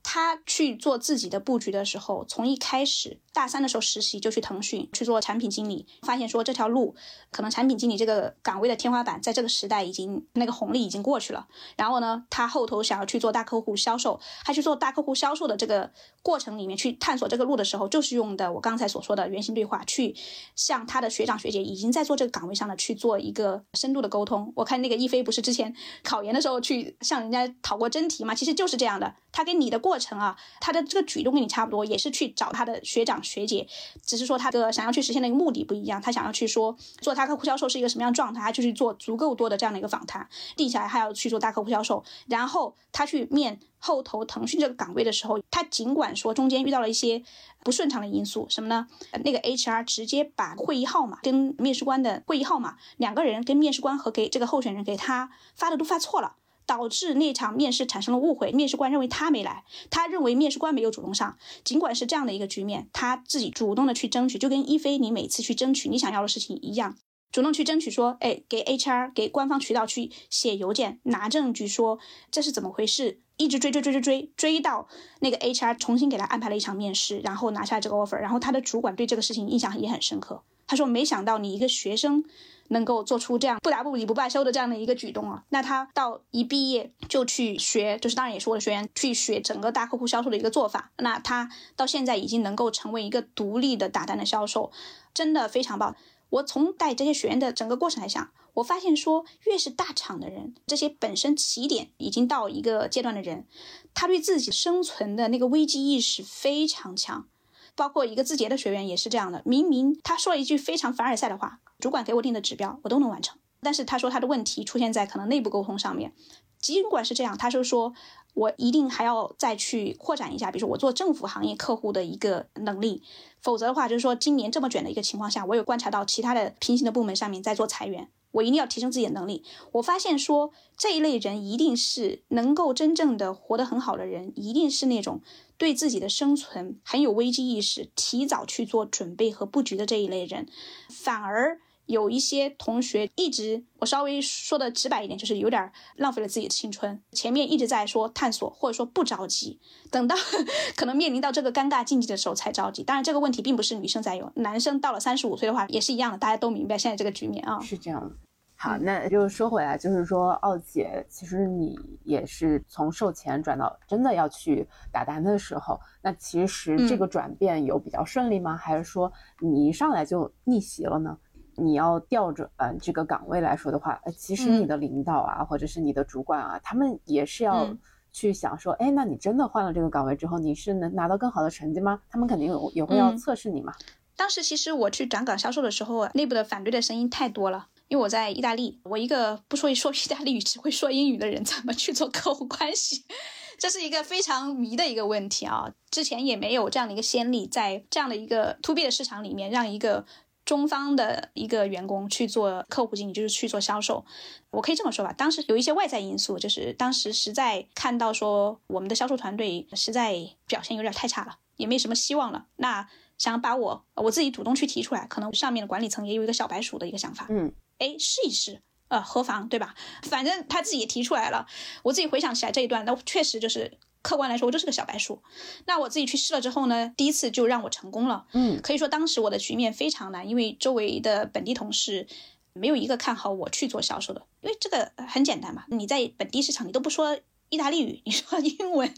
他去做自己的布局的时候，从一开始大三的时候实习就去腾讯去做产品经理，发现说这条路可能产品经理这个岗位的天花板在这个时代已经那个红利已经过去了。然后呢，他后头想要去做大客户销售，他去做大客户销售的这个过程里面去探索这个路的时候，就是用的我刚才所说的原型对话，去向他的学长学姐已经在做这个岗位上的去做一个深度的沟通。我看那个一飞不是之前考研的时候去向人家讨过真题嘛，其实就是这样的，他跟你的过。过程啊，他的这个举动跟你差不多，也是去找他的学长学姐，只是说他的想要去实现的一个目的不一样。他想要去说做他客户销售是一个什么样状态，他就去做足够多的这样的一个访谈，定下来还要去做大客户销售。然后他去面后头腾讯这个岗位的时候，他尽管说中间遇到了一些不顺畅的因素，什么呢？那个 HR 直接把会议号码跟面试官的会议号码，两个人跟面试官和给这个候选人给他发的都发错了。导致那场面试产生了误会，面试官认为他没来，他认为面试官没有主动上。尽管是这样的一个局面，他自己主动的去争取，就跟一菲你每次去争取你想要的事情一样，主动去争取说，哎，给 HR 给官方渠道去写邮件拿证据说这是怎么回事，一直追追追追追追到那个 HR 重新给他安排了一场面试，然后拿下这个 offer，然后他的主管对这个事情印象也很深刻，他说没想到你一个学生。能够做出这样不达不理不罢休的这样的一个举动啊，那他到一毕业就去学，就是当然也是我的学员去学整个大客户销售的一个做法。那他到现在已经能够成为一个独立的打单的销售，真的非常棒。我从带这些学员的整个过程来讲，我发现说，越是大厂的人，这些本身起点已经到一个阶段的人，他对自己生存的那个危机意识非常强。包括一个字节的学员也是这样的，明明他说了一句非常凡尔赛的话。主管给我定的指标，我都能完成。但是他说他的问题出现在可能内部沟通上面。尽管是这样，他就说我一定还要再去扩展一下，比如说我做政府行业客户的一个能力。否则的话，就是说今年这么卷的一个情况下，我有观察到其他的平行的部门上面在做裁员，我一定要提升自己的能力。我发现说这一类人一定是能够真正的活得很好的人，一定是那种对自己的生存很有危机意识，提早去做准备和布局的这一类人，反而。有一些同学一直，我稍微说的直白一点，就是有点浪费了自己的青春。前面一直在说探索，或者说不着急，等到 可能面临到这个尴尬境地的时候才着急。当然，这个问题并不是女生在有，男生到了三十五岁的话也是一样的。大家都明白现在这个局面啊，是这样的。好，那就说回来，就是说，奥姐，其实你也是从售前转到真的要去打单的时候，那其实这个转变有比较顺利吗？还是说你一上来就逆袭了呢？你要调转这个岗位来说的话，呃，其实你的领导啊，或者是你的主管啊，他们也是要去想说，哎，那你真的换了这个岗位之后，你是能拿到更好的成绩吗？他们肯定有也会要测试你嘛。当时其实我去转岗销售的时候，内部的反对的声音太多了，因为我在意大利，我一个不说说意大利语只会说英语的人，怎么去做客户关系？这是一个非常迷的一个问题啊！之前也没有这样的一个先例，在这样的一个 to B 的市场里面，让一个。中方的一个员工去做客户经理，就是去做销售。我可以这么说吧，当时有一些外在因素，就是当时实在看到说我们的销售团队实在表现有点太差了，也没什么希望了。那想把我我自己主动去提出来，可能上面的管理层也有一个小白鼠的一个想法。嗯，哎，试一试，呃，何妨，对吧？反正他自己也提出来了。我自己回想起来这一段，那确实就是。客观来说，我就是个小白鼠。那我自己去试了之后呢，第一次就让我成功了。嗯，可以说当时我的局面非常难，因为周围的本地同事没有一个看好我去做销售的。因为这个很简单嘛，你在本地市场你都不说意大利语，你说英文，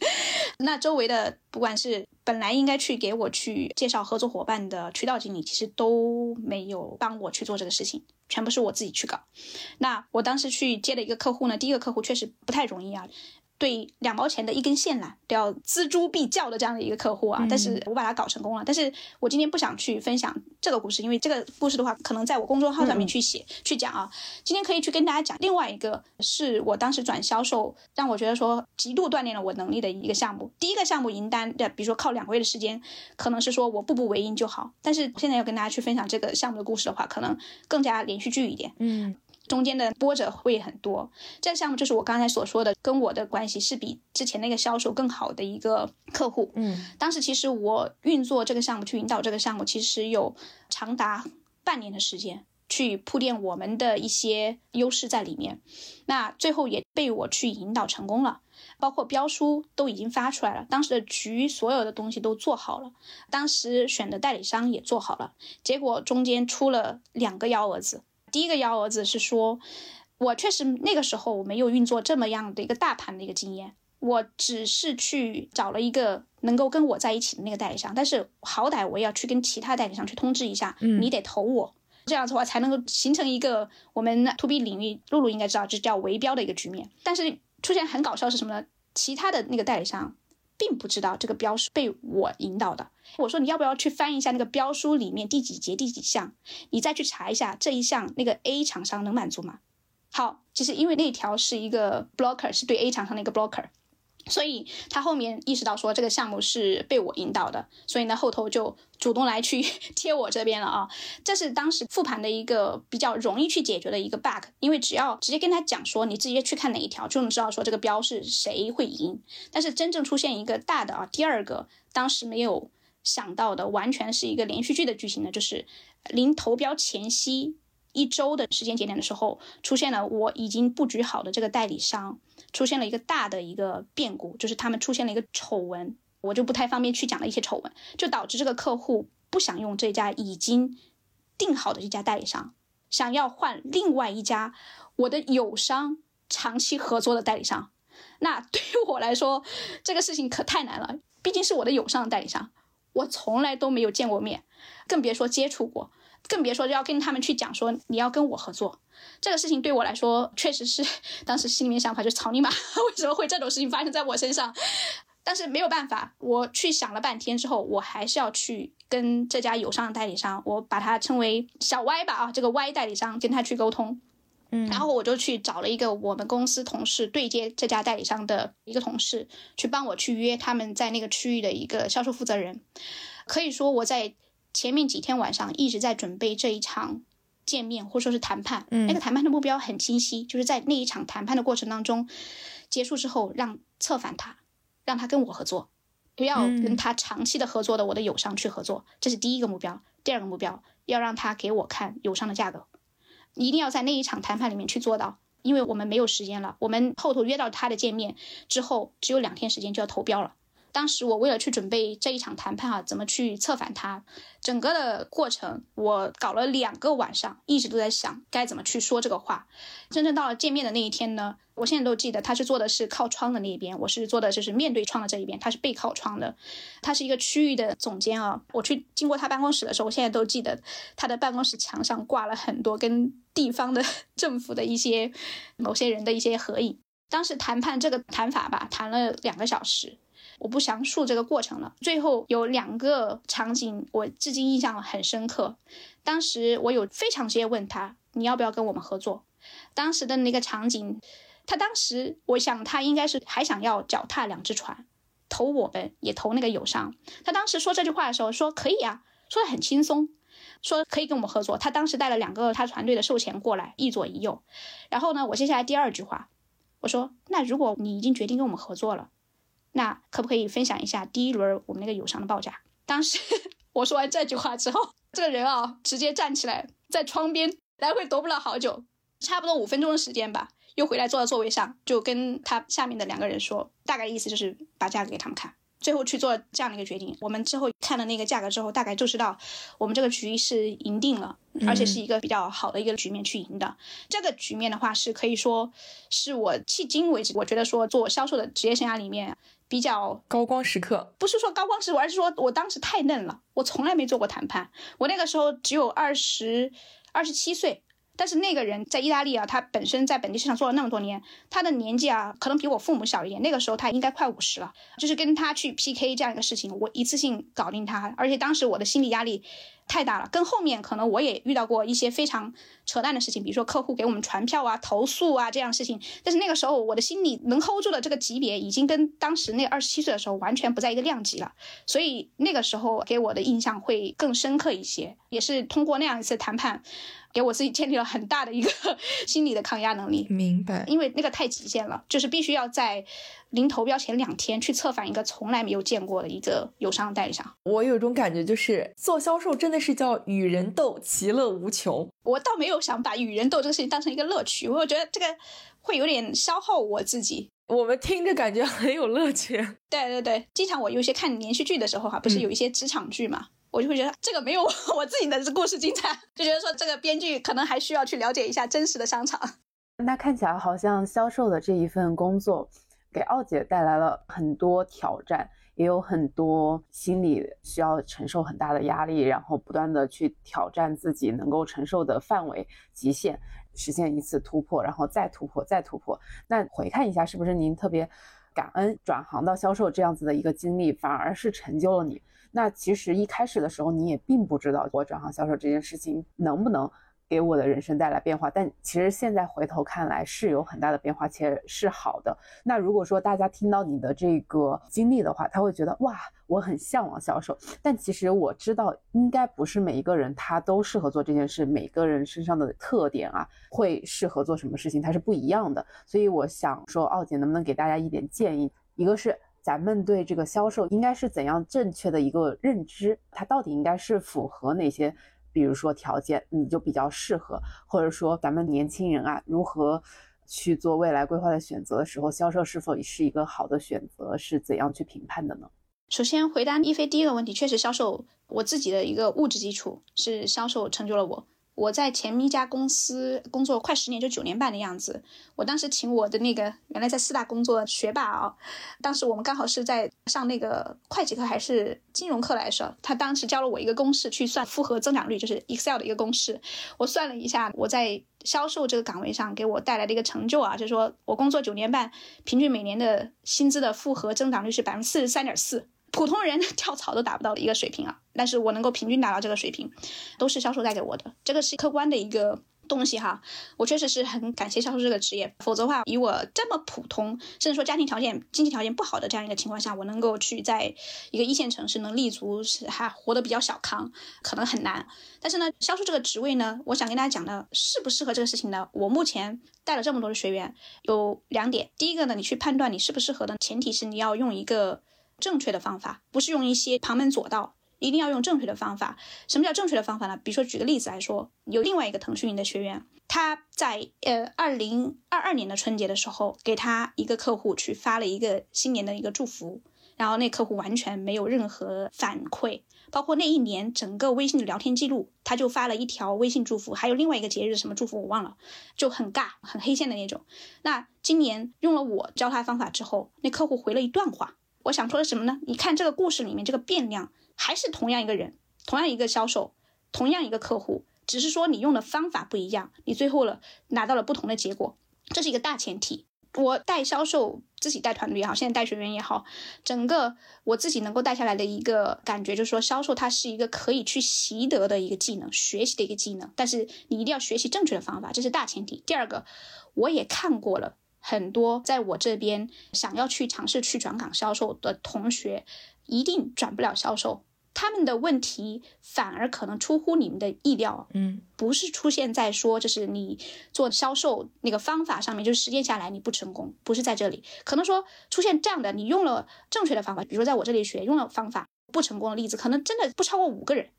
那周围的不管是本来应该去给我去介绍合作伙伴的渠道经理，其实都没有帮我去做这个事情，全部是我自己去搞。那我当时去接的一个客户呢，第一个客户确实不太容易啊。对两毛钱的一根线缆都要锱铢必较的这样的一个客户啊，但是我把它搞成功了。但是我今天不想去分享这个故事，因为这个故事的话，可能在我公众号上面去写去讲啊。今天可以去跟大家讲另外一个，是我当时转销售让我觉得说极度锻炼了我能力的一个项目。第一个项目赢单的，比如说靠两个月的时间，可能是说我步步为营就好。但是现在要跟大家去分享这个项目的故事的话，可能更加连续剧一点。嗯。中间的波折会很多。这个项目就是我刚才所说的，跟我的关系是比之前那个销售更好的一个客户。嗯，当时其实我运作这个项目，去引导这个项目，其实有长达半年的时间。去铺垫我们的一些优势在里面，那最后也被我去引导成功了，包括标书都已经发出来了，当时的局所有的东西都做好了，当时选的代理商也做好了，结果中间出了两个幺蛾子。第一个幺蛾子是说，我确实那个时候我没有运作这么样的一个大盘的一个经验，我只是去找了一个能够跟我在一起的那个代理商，但是好歹我也要去跟其他代理商去通知一下，你得投我。这样子的话才能够形成一个我们 to B 领域，露露应该知道，这叫围标的一个局面。但是出现很搞笑是什么呢？其他的那个代理商并不知道这个标书被我引导的。我说你要不要去翻一下那个标书里面第几节第几项，你再去查一下这一项那个 A 厂商能满足吗？好，其实因为那条是一个 blocker，是对 A 厂商的一个 blocker。所以他后面意识到说这个项目是被我引导的，所以呢后头就主动来去 贴我这边了啊。这是当时复盘的一个比较容易去解决的一个 bug，因为只要直接跟他讲说你直接去看哪一条就能知道说这个标是谁会赢。但是真正出现一个大的啊，第二个当时没有想到的，完全是一个连续剧的剧情呢，就是临投标前夕。一周的时间节点的时候，出现了我已经布局好的这个代理商出现了一个大的一个变故，就是他们出现了一个丑闻，我就不太方便去讲了一些丑闻，就导致这个客户不想用这家已经定好的这家代理商，想要换另外一家我的友商长期合作的代理商。那对于我来说，这个事情可太难了，毕竟是我的友商的代理商，我从来都没有见过面，更别说接触过。更别说要跟他们去讲说你要跟我合作，这个事情对我来说确实是当时心里面想法就是草泥马，为什么会这种事情发生在我身上？但是没有办法，我去想了半天之后，我还是要去跟这家友商的代理商，我把它称为小 Y 吧啊，这个 Y 代理商跟他去沟通，嗯，然后我就去找了一个我们公司同事对接这家代理商的一个同事，去帮我去约他们在那个区域的一个销售负责人，可以说我在。前面几天晚上一直在准备这一场见面或者说是谈判，嗯，那个谈判的目标很清晰，就是在那一场谈判的过程当中结束之后，让策反他，让他跟我合作，不要跟他长期的合作的我的友商去合作，这是第一个目标。第二个目标要让他给我看友商的价格，一定要在那一场谈判里面去做到，因为我们没有时间了，我们后头约到他的见面之后，只有两天时间就要投标了。当时我为了去准备这一场谈判啊，怎么去策反他，整个的过程我搞了两个晚上，一直都在想该怎么去说这个话。真正到了见面的那一天呢，我现在都记得他是坐的是靠窗的那一边，我是坐的就是面对窗的这一边，他是背靠窗的。他是一个区域的总监啊，我去经过他办公室的时候，我现在都记得他的办公室墙上挂了很多跟地方的 政府的一些某些人的一些合影。当时谈判这个谈法吧，谈了两个小时。我不详述这个过程了。最后有两个场景，我至今印象很深刻。当时我有非常直接问他，你要不要跟我们合作？当时的那个场景，他当时我想他应该是还想要脚踏两只船，投我们也投那个友商。他当时说这句话的时候说可以啊，说的很轻松，说可以跟我们合作。他当时带了两个他团队的售前过来，一左一右。然后呢，我接下来第二句话，我说那如果你已经决定跟我们合作了。那可不可以分享一下第一轮我们那个友商的报价？当时 我说完这句话之后，这个人啊直接站起来，在窗边来回踱步了好久，差不多五分钟的时间吧，又回来坐到座位上，就跟他下面的两个人说，大概意思就是把价格给他们看。最后去做这样的一个决定。我们之后看了那个价格之后，大概就知道我们这个局是赢定了，而且是一个比较好的一个局面去赢的。这个局面的话，是可以说是我迄今为止，我觉得说做销售的职业生涯里面。比较高光时刻，不是说高光时刻，而是说我当时太嫩了，我从来没做过谈判。我那个时候只有二十二十七岁，但是那个人在意大利啊，他本身在本地市场做了那么多年，他的年纪啊，可能比我父母小一点。那个时候他应该快五十了，就是跟他去 PK 这样一个事情，我一次性搞定他。而且当时我的心理压力，太大了。跟后面可能我也遇到过一些非常扯淡的事情，比如说客户给我们传票啊、投诉啊这样事情。但是那个时候我的心里能 hold 住的这个级别，已经跟当时那二十七岁的时候完全不在一个量级了。所以那个时候给我的印象会更深刻一些，也是通过那样一次谈判。给我自己建立了很大的一个 心理的抗压能力。明白，因为那个太极限了，就是必须要在临投标前两天去策反一个从来没有见过的一个友商代理商。我有种感觉，就是做销售真的是叫与人斗，其乐无穷。我倒没有想把与人斗这个事情当成一个乐趣，我觉得这个会有点消耗我自己。我们听着感觉很有乐趣。对对对，经常我有些看连续剧的时候哈，不是有一些职场剧嘛。我就会觉得这个没有我自己的故事精彩，就觉得说这个编剧可能还需要去了解一下真实的商场。那看起来好像销售的这一份工作，给奥姐带来了很多挑战，也有很多心理需要承受很大的压力，然后不断的去挑战自己能够承受的范围极限，实现一次突破，然后再突破，再突破。那回看一下，是不是您特别感恩转行到销售这样子的一个经历，反而是成就了你？那其实一开始的时候，你也并不知道我转行销售这件事情能不能给我的人生带来变化。但其实现在回头看来是有很大的变化，且是好的。那如果说大家听到你的这个经历的话，他会觉得哇，我很向往销售。但其实我知道，应该不是每一个人他都适合做这件事，每个人身上的特点啊，会适合做什么事情，它是不一样的。所以我想说，奥姐能不能给大家一点建议？一个是。咱们对这个销售应该是怎样正确的一个认知？它到底应该是符合哪些，比如说条件，你就比较适合，或者说咱们年轻人啊，如何去做未来规划的选择的时候，销售是否是一个好的选择？是怎样去评判的呢？首先回答一飞第一个问题，确实销售我自己的一个物质基础是销售成就了我。我在前面一家公司工作快十年，就九年半的样子。我当时请我的那个原来在四大工作学霸啊，当时我们刚好是在上那个会计课还是金融课来着。他当时教了我一个公式去算复合增长率，就是 Excel 的一个公式。我算了一下，我在销售这个岗位上给我带来的一个成就啊，就是说我工作九年半，平均每年的薪资的复合增长率是百分之四十三点四。普通人跳槽都达不到的一个水平啊，但是我能够平均达到这个水平，都是销售带给我的，这个是客观的一个东西哈。我确实是很感谢销售这个职业，否则的话，以我这么普通，甚至说家庭条件、经济条件不好的这样一个情况下，我能够去在一个一线城市能立足，是还活得比较小康，可能很难。但是呢，销售这个职位呢，我想跟大家讲的适不适合这个事情呢？我目前带了这么多的学员，有两点，第一个呢，你去判断你适不适合的前提是你要用一个。正确的方法不是用一些旁门左道，一定要用正确的方法。什么叫正确的方法呢？比如说举个例子来说，有另外一个腾讯云的学员，他在呃二零二二年的春节的时候，给他一个客户去发了一个新年的一个祝福，然后那客户完全没有任何反馈，包括那一年整个微信的聊天记录，他就发了一条微信祝福，还有另外一个节日什么祝福我忘了，就很尬很黑线的那种。那今年用了我教他方法之后，那客户回了一段话。我想说的什么呢？你看这个故事里面，这个变量还是同样一个人，同样一个销售，同样一个客户，只是说你用的方法不一样，你最后了拿到了不同的结果，这是一个大前提。我带销售，自己带团队也好，现在带学员也好，整个我自己能够带下来的一个感觉就是说，销售它是一个可以去习得的一个技能，学习的一个技能，但是你一定要学习正确的方法，这是大前提。第二个，我也看过了。很多在我这边想要去尝试去转岗销售的同学，一定转不了销售。他们的问题反而可能出乎你们的意料，嗯，不是出现在说就是你做销售那个方法上面，就是实践下来你不成功，不是在这里，可能说出现这样的，你用了正确的方法，比如说在我这里学用了方法不成功的例子，可能真的不超过五个人。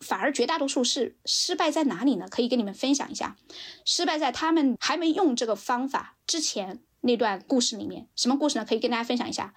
反而绝大多数是失败在哪里呢？可以跟你们分享一下，失败在他们还没用这个方法之前那段故事里面。什么故事呢？可以跟大家分享一下。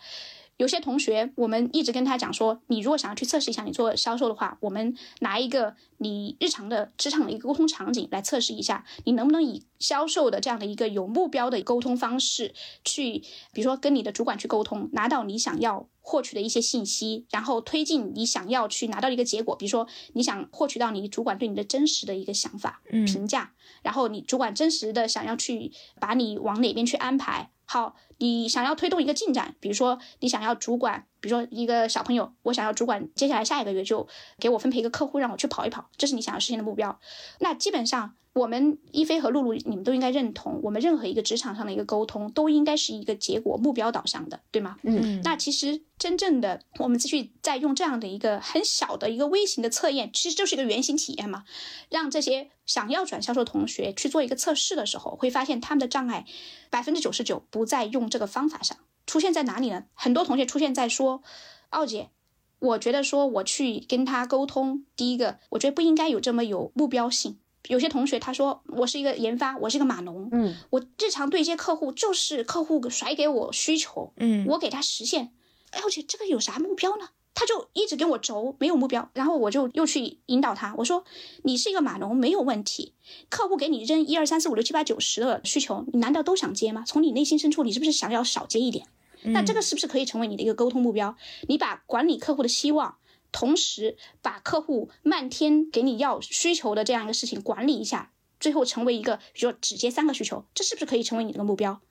有些同学，我们一直跟他讲说，你如果想要去测试一下你做销售的话，我们拿一个你日常的职场的一个沟通场景来测试一下，你能不能以销售的这样的一个有目标的沟通方式去，比如说跟你的主管去沟通，拿到你想要获取的一些信息，然后推进你想要去拿到一个结果，比如说你想获取到你主管对你的真实的一个想法评价，然后你主管真实的想要去把你往哪边去安排。好，你想要推动一个进展，比如说你想要主管，比如说一个小朋友，我想要主管接下来下一个月就给我分配一个客户让我去跑一跑，这是你想要实现的目标。那基本上我们一菲和露露，你们都应该认同，我们任何一个职场上的一个沟通都应该是一个结果目标导向的，对吗？嗯，那其实真正的我们继续再用这样的一个很小的一个微型的测验，其实就是一个原型体验嘛，让这些想要转销售同学去做一个测试的时候，会发现他们的障碍百分之九十九不在用这个方法上，出现在哪里呢？很多同学出现在说，奥姐，我觉得说我去跟他沟通，第一个，我觉得不应该有这么有目标性。有些同学他说我是一个研发，我是一个码农，嗯，我日常对接客户就是客户甩给我需求，嗯，我给他实现，哎，而且这个有啥目标呢？他就一直跟我轴，没有目标，然后我就又去引导他，我说你是一个码农没有问题，客户给你扔一二三四五六七八九十的需求，你难道都想接吗？从你内心深处，你是不是想要少接一点？那这个是不是可以成为你的一个沟通目标？你把管理客户的希望，同时把客户漫天给你要需求的这样一个事情管理一下，最后成为一个，比如说只接三个需求，这是不是可以成为你这个目标？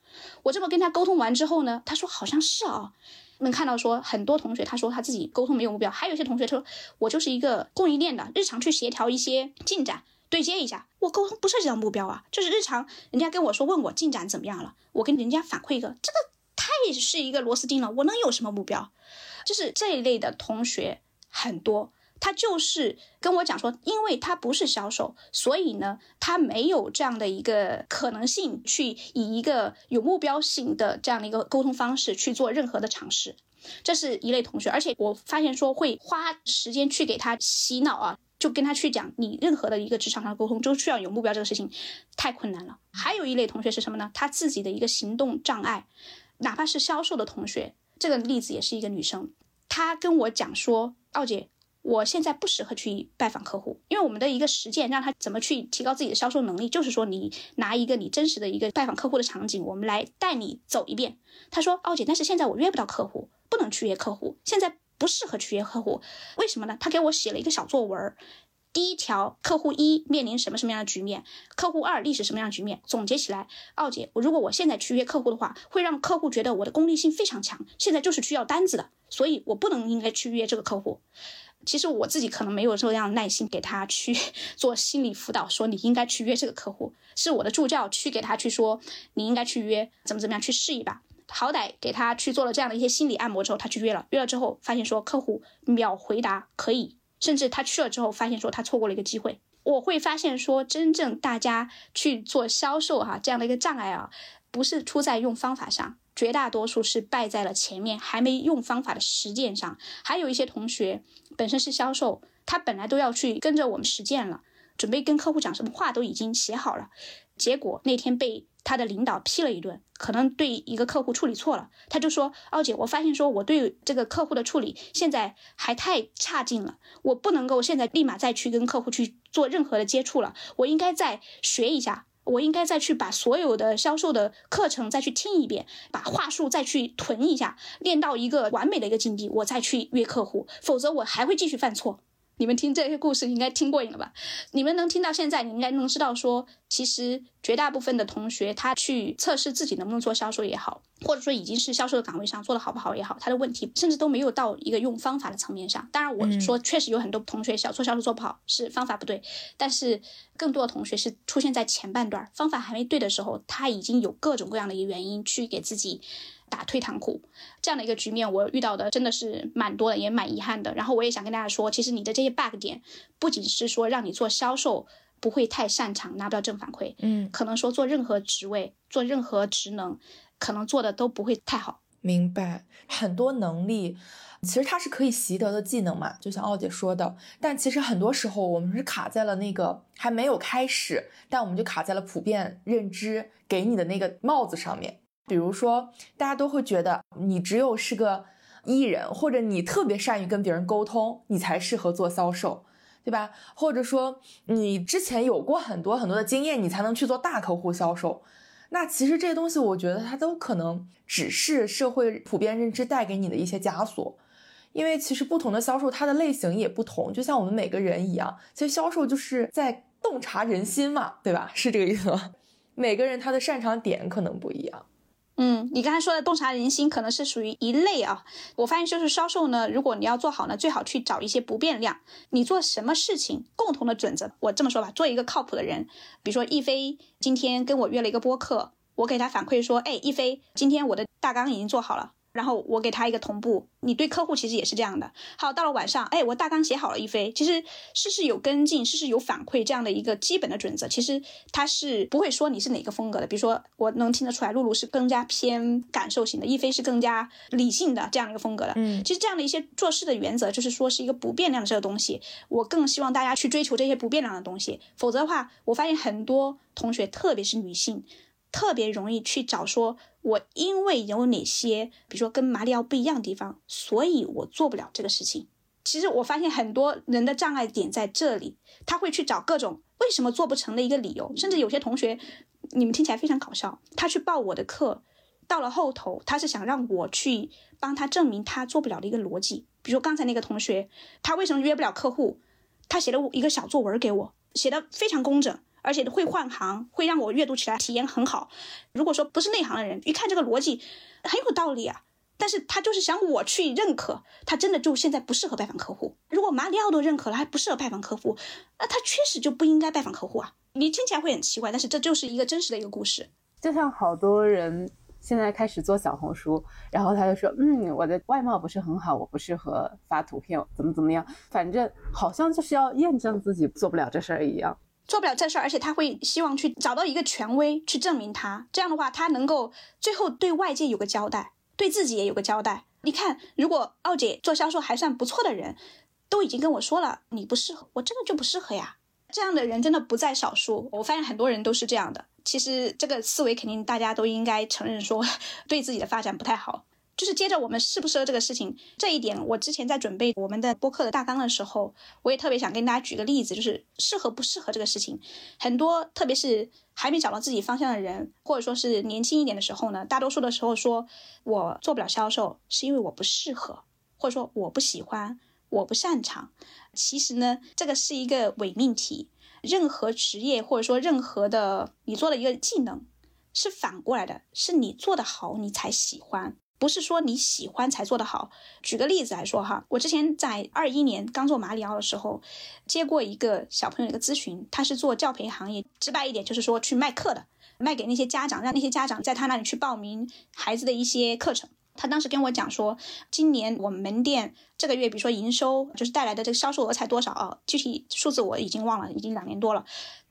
我这么跟他沟通完之后呢，他说好像是啊。能看到说很多同学他说他自己沟通没有目标，还有一些同学他说我就是一个供应链的，日常去协调一些进展对接一下，我沟通不涉及到目标啊，就是日常人家跟我说问我进展怎么样了，我跟人家反馈一个，这个太是一个螺丝钉了，我能有什么目标？就是这一类的同学很多。他就是跟我讲说，因为他不是销售，所以呢，他没有这样的一个可能性去以一个有目标性的这样的一个沟通方式去做任何的尝试。这是一类同学，而且我发现说会花时间去给他洗脑啊，就跟他去讲，你任何的一个职场上的沟通都需要有目标，这个事情太困难了。还有一类同学是什么呢？他自己的一个行动障碍，哪怕是销售的同学，这个例子也是一个女生，她跟我讲说，奥姐。我现在不适合去拜访客户，因为我们的一个实践让他怎么去提高自己的销售能力，就是说你拿一个你真实的一个拜访客户的场景，我们来带你走一遍。他说：“奥姐，但是现在我约不到客户，不能去约客户，现在不适合去约客户，为什么呢？”他给我写了一个小作文，第一条，客户一面临什么什么样的局面，客户二历史什么样的局面，总结起来，奥姐，我如果我现在去约客户的话，会让客户觉得我的功利性非常强，现在就是去要单子的，所以我不能应该去约这个客户。其实我自己可能没有这样耐心给他去 做心理辅导，说你应该去约这个客户，是我的助教去给他去说你应该去约，怎么怎么样去试一把，好歹给他去做了这样的一些心理按摩之后，他去约了，约了之后发现说客户秒回答可以，甚至他去了之后发现说他错过了一个机会。我会发现说真正大家去做销售哈这样的一个障碍啊，不是出在用方法上。绝大多数是败在了前面还没用方法的实践上，还有一些同学本身是销售，他本来都要去跟着我们实践了，准备跟客户讲什么话都已经写好了，结果那天被他的领导批了一顿，可能对一个客户处理错了，他就说：“奥姐，我发现说我对这个客户的处理现在还太差劲了，我不能够现在立马再去跟客户去做任何的接触了，我应该再学一下。”我应该再去把所有的销售的课程再去听一遍，把话术再去囤一下，练到一个完美的一个境地，我再去约客户，否则我还会继续犯错。你们听这些故事应该听过瘾了吧？你们能听到现在，你应该能知道说，其实绝大部分的同学他去测试自己能不能做销售也好，或者说已经是销售的岗位上做的好不好也好，他的问题甚至都没有到一个用方法的层面上。当然，我说确实有很多同学小做销售做不好是方法不对，但是更多的同学是出现在前半段方法还没对的时候，他已经有各种各样的一个原因去给自己。打退堂鼓这样的一个局面，我遇到的真的是蛮多的，也蛮遗憾的。然后我也想跟大家说，其实你的这些 bug 点，不仅是说让你做销售不会太擅长，拿不到正反馈，嗯，可能说做任何职位、做任何职能，可能做的都不会太好。明白，很多能力其实它是可以习得的技能嘛，就像奥姐说的。但其实很多时候我们是卡在了那个还没有开始，但我们就卡在了普遍认知给你的那个帽子上面。比如说，大家都会觉得你只有是个艺人，或者你特别善于跟别人沟通，你才适合做销售，对吧？或者说你之前有过很多很多的经验，你才能去做大客户销售。那其实这些东西，我觉得它都可能只是社会普遍认知带给你的一些枷锁，因为其实不同的销售它的类型也不同，就像我们每个人一样，其实销售就是在洞察人心嘛，对吧？是这个意思吗？每个人他的擅长点可能不一样。嗯，你刚才说的洞察人心可能是属于一类啊。我发现就是销售呢，如果你要做好呢，最好去找一些不变量。你做什么事情，共同的准则。我这么说吧，做一个靠谱的人。比如说一飞今天跟我约了一个播客，我给他反馈说，哎，一飞，今天我的大纲已经做好了。然后我给他一个同步，你对客户其实也是这样的。好，到了晚上，哎，我大纲写好了，一飞，其实事事有跟进，事事有反馈这样的一个基本的准则，其实他是不会说你是哪个风格的。比如说，我能听得出来，露露是更加偏感受型的，一飞是更加理性的这样一个风格的。嗯，其实这样的一些做事的原则，就是说是一个不变量的这个东西。我更希望大家去追求这些不变量的东西，否则的话，我发现很多同学，特别是女性。特别容易去找说，我因为有哪些，比如说跟马里奥不一样的地方，所以我做不了这个事情。其实我发现很多人的障碍点在这里，他会去找各种为什么做不成的一个理由。甚至有些同学，你们听起来非常搞笑，他去报我的课，到了后头，他是想让我去帮他证明他做不了的一个逻辑。比如刚才那个同学，他为什么约不了客户？他写了一个小作文给我，写的非常工整。而且会换行，会让我阅读起来体验很好。如果说不是内行的人，一看这个逻辑很有道理啊，但是他就是想我去认可，他真的就现在不适合拜访客户。如果马里奥都认可了，还不适合拜访客户，那他确实就不应该拜访客户啊。你听起来会很奇怪，但是这就是一个真实的一个故事。就像好多人现在开始做小红书，然后他就说，嗯，我的外貌不是很好，我不适合发图片，怎么怎么样，反正好像就是要验证自己做不了这事儿一样。做不了这事儿，而且他会希望去找到一个权威去证明他，这样的话他能够最后对外界有个交代，对自己也有个交代。你看，如果奥姐做销售还算不错的人，都已经跟我说了你不适合，我真的就不适合呀。这样的人真的不在少数，我发现很多人都是这样的。其实这个思维肯定大家都应该承认，说 对自己的发展不太好。就是接着我们适不适合这个事情这一点，我之前在准备我们的播客的大纲的时候，我也特别想跟大家举个例子，就是适合不适合这个事情。很多特别是还没找到自己方向的人，或者说是年轻一点的时候呢，大多数的时候说我做不了销售，是因为我不适合，或者说我不喜欢，我不擅长。其实呢，这个是一个伪命题。任何职业或者说任何的你做的一个技能，是反过来的，是你做的好，你才喜欢。不是说你喜欢才做得好。举个例子来说哈，我之前在二一年刚做马里奥的时候，接过一个小朋友的一个咨询，他是做教培行业，直白一点就是说去卖课的，卖给那些家长，让那些家长在他那里去报名孩子的一些课程。他当时跟我讲说，今年我们门店这个月，比如说营收就是带来的这个销售额才多少啊？具体数字我已经忘了，已经两年多了。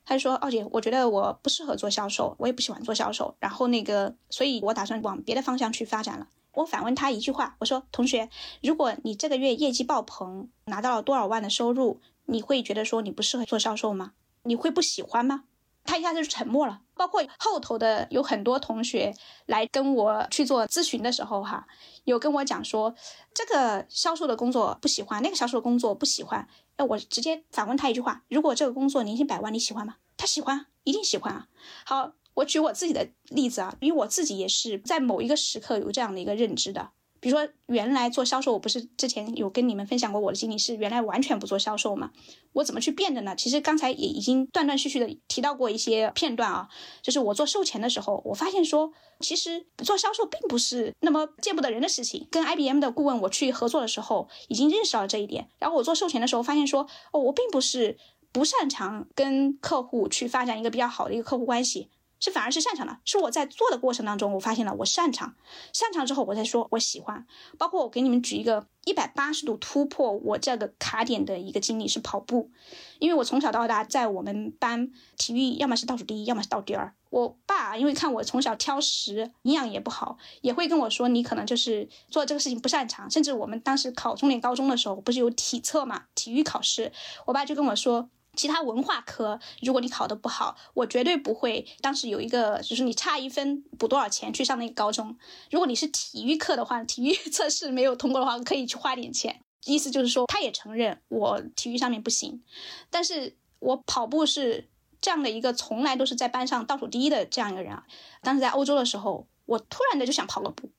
他就说：“奥姐，我觉得我不适合做销售，我也不喜欢做销售。然后那个，所以我打算往别的方向去发展了。”我反问他一句话，我说：“同学，如果你这个月业绩爆棚，拿到了多少万的收入，你会觉得说你不适合做销售吗？你会不喜欢吗？”他一下子就沉默了。包括后头的有很多同学来跟我去做咨询的时候，哈，有跟我讲说这个销售的工作不喜欢，那个销售的工作不喜欢。那，我直接反问他一句话：如果这个工作年薪百万，你喜欢吗？他喜欢，一定喜欢啊。好。我举我自己的例子啊，因为我自己也是在某一个时刻有这样的一个认知的。比如说，原来做销售，我不是之前有跟你们分享过我的经历，是原来完全不做销售嘛？我怎么去变的呢？其实刚才也已经断断续续的提到过一些片段啊，就是我做售前的时候，我发现说，其实做销售并不是那么见不得人的事情。跟 IBM 的顾问我去合作的时候，已经认识到了这一点。然后我做售前的时候，发现说，哦，我并不是不擅长跟客户去发展一个比较好的一个客户关系。是反而是擅长的，是我在做的过程当中，我发现了我擅长，擅长之后我再说我喜欢。包括我给你们举一个一百八十度突破我这个卡点的一个经历是跑步，因为我从小到大在我们班体育要么是倒数第一，要么是倒第二。我爸因为看我从小挑食，营养也不好，也会跟我说你可能就是做这个事情不擅长。甚至我们当时考重点高中的时候，不是有体测嘛，体育考试，我爸就跟我说。其他文化科，如果你考得不好，我绝对不会。当时有一个，就是你差一分补多少钱去上那个高中。如果你是体育课的话，体育 测试没有通过的话，可以去花点钱。意思就是说，他也承认我体育上面不行，但是我跑步是这样的一个，从来都是在班上倒数第一的这样一个人啊。当时在欧洲的时候，我突然的就想跑个步，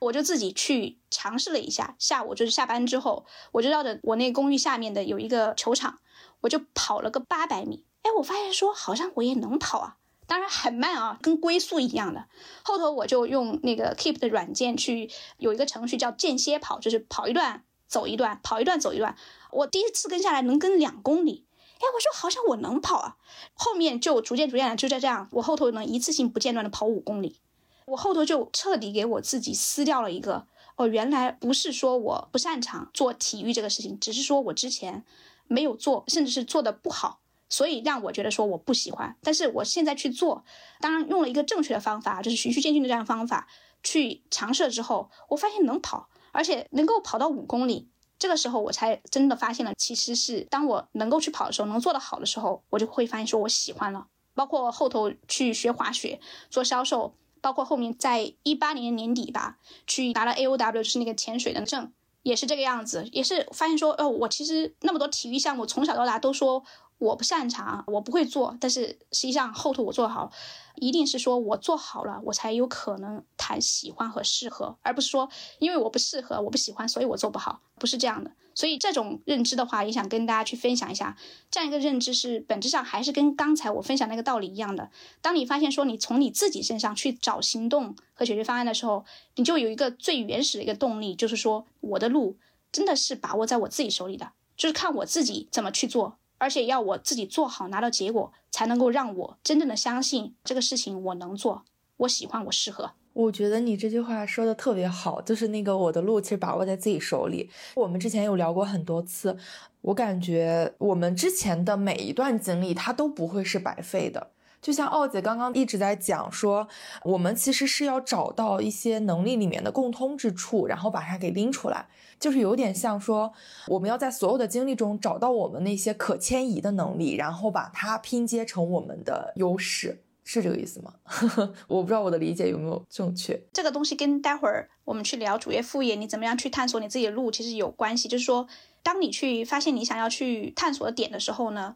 我就自己去尝试了一下。下午就是下班之后，我就绕着我那公寓下面的有一个球场。我就跑了个八百米，哎，我发现说好像我也能跑啊，当然很慢啊，跟龟速一样的。后头我就用那个 Keep 的软件去有一个程序叫间歇跑，就是跑一段走一段，跑一段走一段。我第一次跟下来能跟两公里，哎，我说好像我能跑啊。后面就逐渐逐渐的就在这样，我后头能一次性不间断的跑五公里。我后头就彻底给我自己撕掉了一个哦，原来不是说我不擅长做体育这个事情，只是说我之前没有做，甚至是做的不好。所以让我觉得说我不喜欢，但是我现在去做，当然用了一个正确的方法，就是循序渐进的这样方法去尝试了之后，我发现能跑，而且能够跑到五公里。这个时候我才真的发现了，其实是当我能够去跑的时候，能做得好的时候，我就会发现说我喜欢了。包括后头去学滑雪做销售，包括后面在一八年年底吧，去拿了 AOW，就是那个潜水的证，也是这个样子，也是发现说，哦，我其实那么多体育项目，从小到大都说。我不擅长，我不会做，但是实际上后头我做好，一定是说我做好了，我才有可能谈喜欢和适合，而不是说因为我不适合，我不喜欢，所以我做不好，不是这样的。所以这种认知的话，也想跟大家去分享一下，这样一个认知是本质上还是跟刚才我分享那个道理一样的。当你发现说你从你自己身上去找行动和解决方案的时候，你就有一个最原始的一个动力，就是说我的路真的是把握在我自己手里的，就是看我自己怎么去做。而且要我自己做好，拿到结果，才能够让我真正的相信这个事情我能做，我喜欢，我适合。我觉得你这句话说的特别好，就是那个我的路其实把握在自己手里。我们之前有聊过很多次，我感觉我们之前的每一段经历，它都不会是白费的。就像奥姐刚刚一直在讲说，我们其实是要找到一些能力里面的共通之处，然后把它给拎出来，就是有点像说，我们要在所有的经历中找到我们那些可迁移的能力，然后把它拼接成我们的优势，是这个意思吗？我不知道我的理解有没有正确。这个东西跟待会儿我们去聊主业副业，你怎么样去探索你自己的路，其实有关系。就是说，当你去发现你想要去探索的点的时候呢？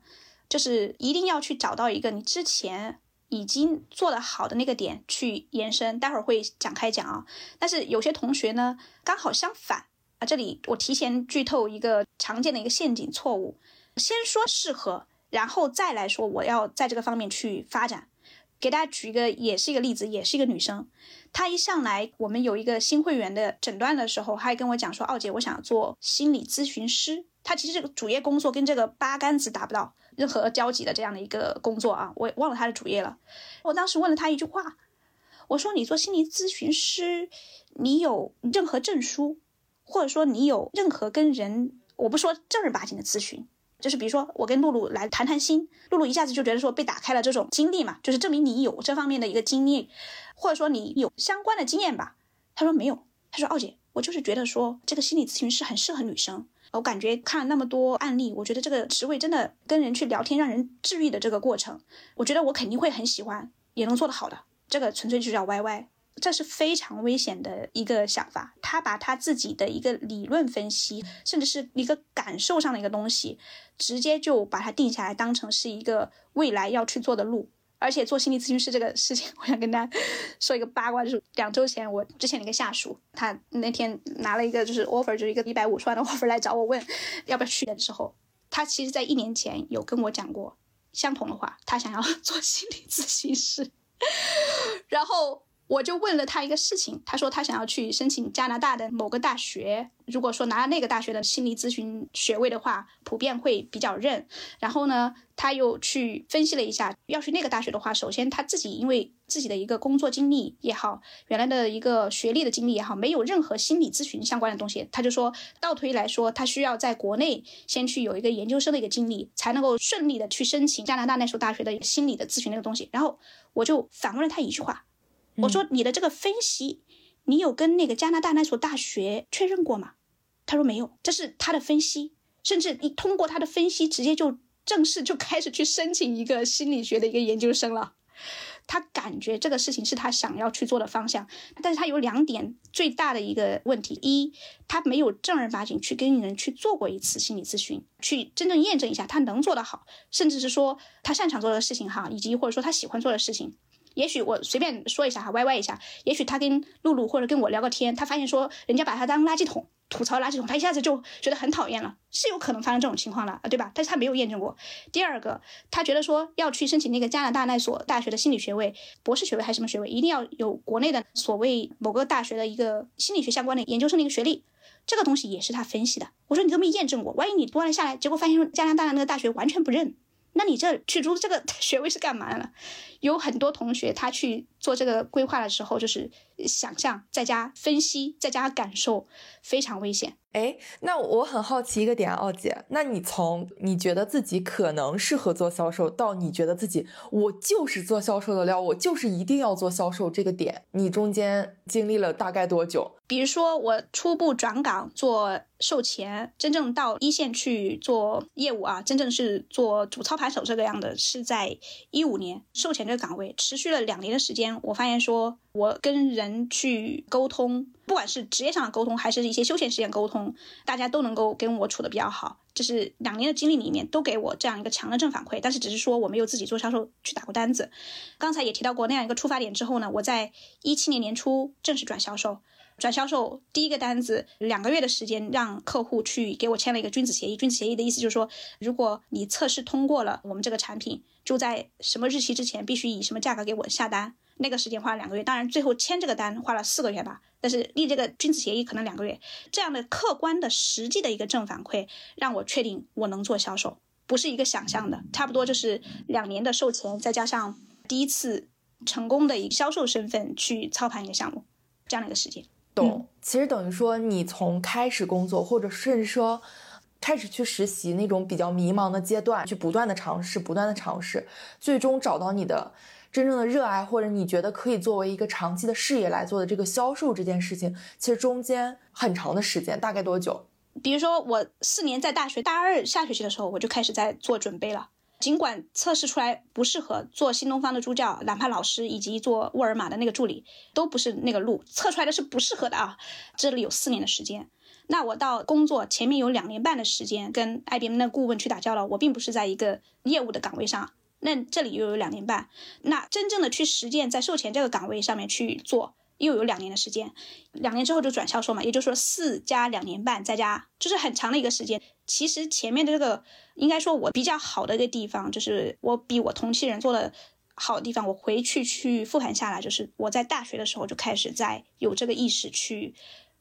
就是一定要去找到一个你之前已经做的好的那个点去延伸，待会儿会展开讲啊。但是有些同学呢，刚好相反啊。这里我提前剧透一个常见的一个陷阱错误：先说适合，然后再来说我要在这个方面去发展。给大家举一个，也是一个例子，也是一个女生，她一上来我们有一个新会员的诊断的时候，她还跟我讲说：“奥姐，我想做心理咨询师。”她其实这个主业工作跟这个八竿子打不到。任何交集的这样的一个工作啊，我忘了他的主业了。我当时问了他一句话，我说：“你做心理咨询师，你有任何证书，或者说你有任何跟人，我不说正儿八经的咨询，就是比如说我跟露露来谈谈心，露露一下子就觉得说被打开了这种经历嘛，就是证明你有这方面的一个经历，或者说你有相关的经验吧。”他说没有，他说：“奥姐，我就是觉得说这个心理咨询师很适合女生。”我感觉看了那么多案例，我觉得这个职位真的跟人去聊天，让人治愈的这个过程，我觉得我肯定会很喜欢，也能做得好的。这个纯粹就叫歪歪，这是非常危险的一个想法。他把他自己的一个理论分析，甚至是一个感受上的一个东西，直接就把它定下来，当成是一个未来要去做的路。而且做心理咨询师这个事情，我想跟大家 说一个八卦，就是两周前我之前的一个下属，他那天拿了一个就是 offer，就是一个一百五十万的 offer 来找我问要不要去的时候，他其实在一年前有跟我讲过相同的话，他想要 做心理咨询师，然后。我就问了他一个事情，他说他想要去申请加拿大的某个大学，如果说拿了那个大学的心理咨询学位的话，普遍会比较认。然后呢，他又去分析了一下，要去那个大学的话，首先他自己因为自己的一个工作经历也好，原来的一个学历的经历也好，没有任何心理咨询相关的东西，他就说倒推来说，他需要在国内先去有一个研究生的一个经历，才能够顺利的去申请加拿大那所大学的一个心理的咨询那个东西。然后我就反问了他一句话。我说你的这个分析，你有跟那个加拿大那所大学确认过吗？他说没有，这是他的分析，甚至你通过他的分析，直接就正式就开始去申请一个心理学的一个研究生了。他感觉这个事情是他想要去做的方向，但是他有两点最大的一个问题：一，他没有正儿八经去跟人去做过一次心理咨询，去真正验证一下他能做得好，甚至是说他擅长做的事情哈，以及或者说他喜欢做的事情。也许我随便说一下哈，歪歪一下，也许他跟露露或者跟我聊个天，他发现说人家把他当垃圾桶。吐槽垃圾桶，他一下子就觉得很讨厌了，是有可能发生这种情况的，对吧？但是他没有验证过。第二个，他觉得说要去申请那个加拿大那所大学的心理学位，博士学位还是什么学位，一定要有国内的所谓某个大学的一个心理学相关的研究生的一个学历，这个东西也是他分析的。我说你都没验证过，万一你读完下来，结果发现加拿大的那个大学完全不认，那你这去读这个 学位是干嘛的呢？有很多同学他去做这个规划的时候，就是想象在家分析在家感受，非常危险。哎，那我很好奇一个点，奥姐，那你从你觉得自己可能适合做销售，到你觉得自己我就是做销售的料，我就是一定要做销售这个点，你中间经历了大概多久？比如说我初步转岗做售前，真正到一线去做业务啊，真正是做主操盘手这个样的，是在一五年售前这个岗位持续了两年的时间，我发现说。我跟人去沟通，不管是职业上的沟通，还是一些休闲时间沟通，大家都能够跟我处的比较好。这是两年的经历里面都给我这样一个强的正反馈。但是只是说我没有自己做销售去打过单子。刚才也提到过那样一个出发点之后呢，我在一七年年初正式转销售。转销售第一个单子两个月的时间，让客户去给我签了一个君子协议。君子协议的意思就是说，如果你测试通过了我们这个产品，就在什么日期之前必须以什么价格给我下单。那个时间花了两个月，当然最后签这个单花了四个月吧。但是立这个君子协议可能两个月，这样的客观的实际的一个正反馈，让我确定我能做销售，不是一个想象的。差不多就是两年的售前，再加上第一次成功的以销售身份去操盘一个项目，这样的一个时间。懂。其实等于说，你从开始工作，或者甚至说开始去实习那种比较迷茫的阶段，去不断的尝试，不断的尝试，最终找到你的。真正的热爱，或者你觉得可以作为一个长期的事业来做的这个销售这件事情，其实中间很长的时间，大概多久？比如说我四年在大学大二下学期的时候，我就开始在做准备了。尽管测试出来不适合做新东方的助教，哪怕老师以及做沃尔玛的那个助理都不是那个路，测出来的是不适合的啊。这里有四年的时间，那我到工作前面有两年半的时间跟 IBM 的顾问去打交道，我并不是在一个业务的岗位上。那这里又有两年半，那真正的去实践在售前这个岗位上面去做，又有两年的时间，两年之后就转销售嘛，也就是说四加两年半再加，就是很长的一个时间。其实前面的这个应该说我比较好的一个地方，就是我比我同期人做的好的地方，我回去去复盘下来，就是我在大学的时候就开始在有这个意识去，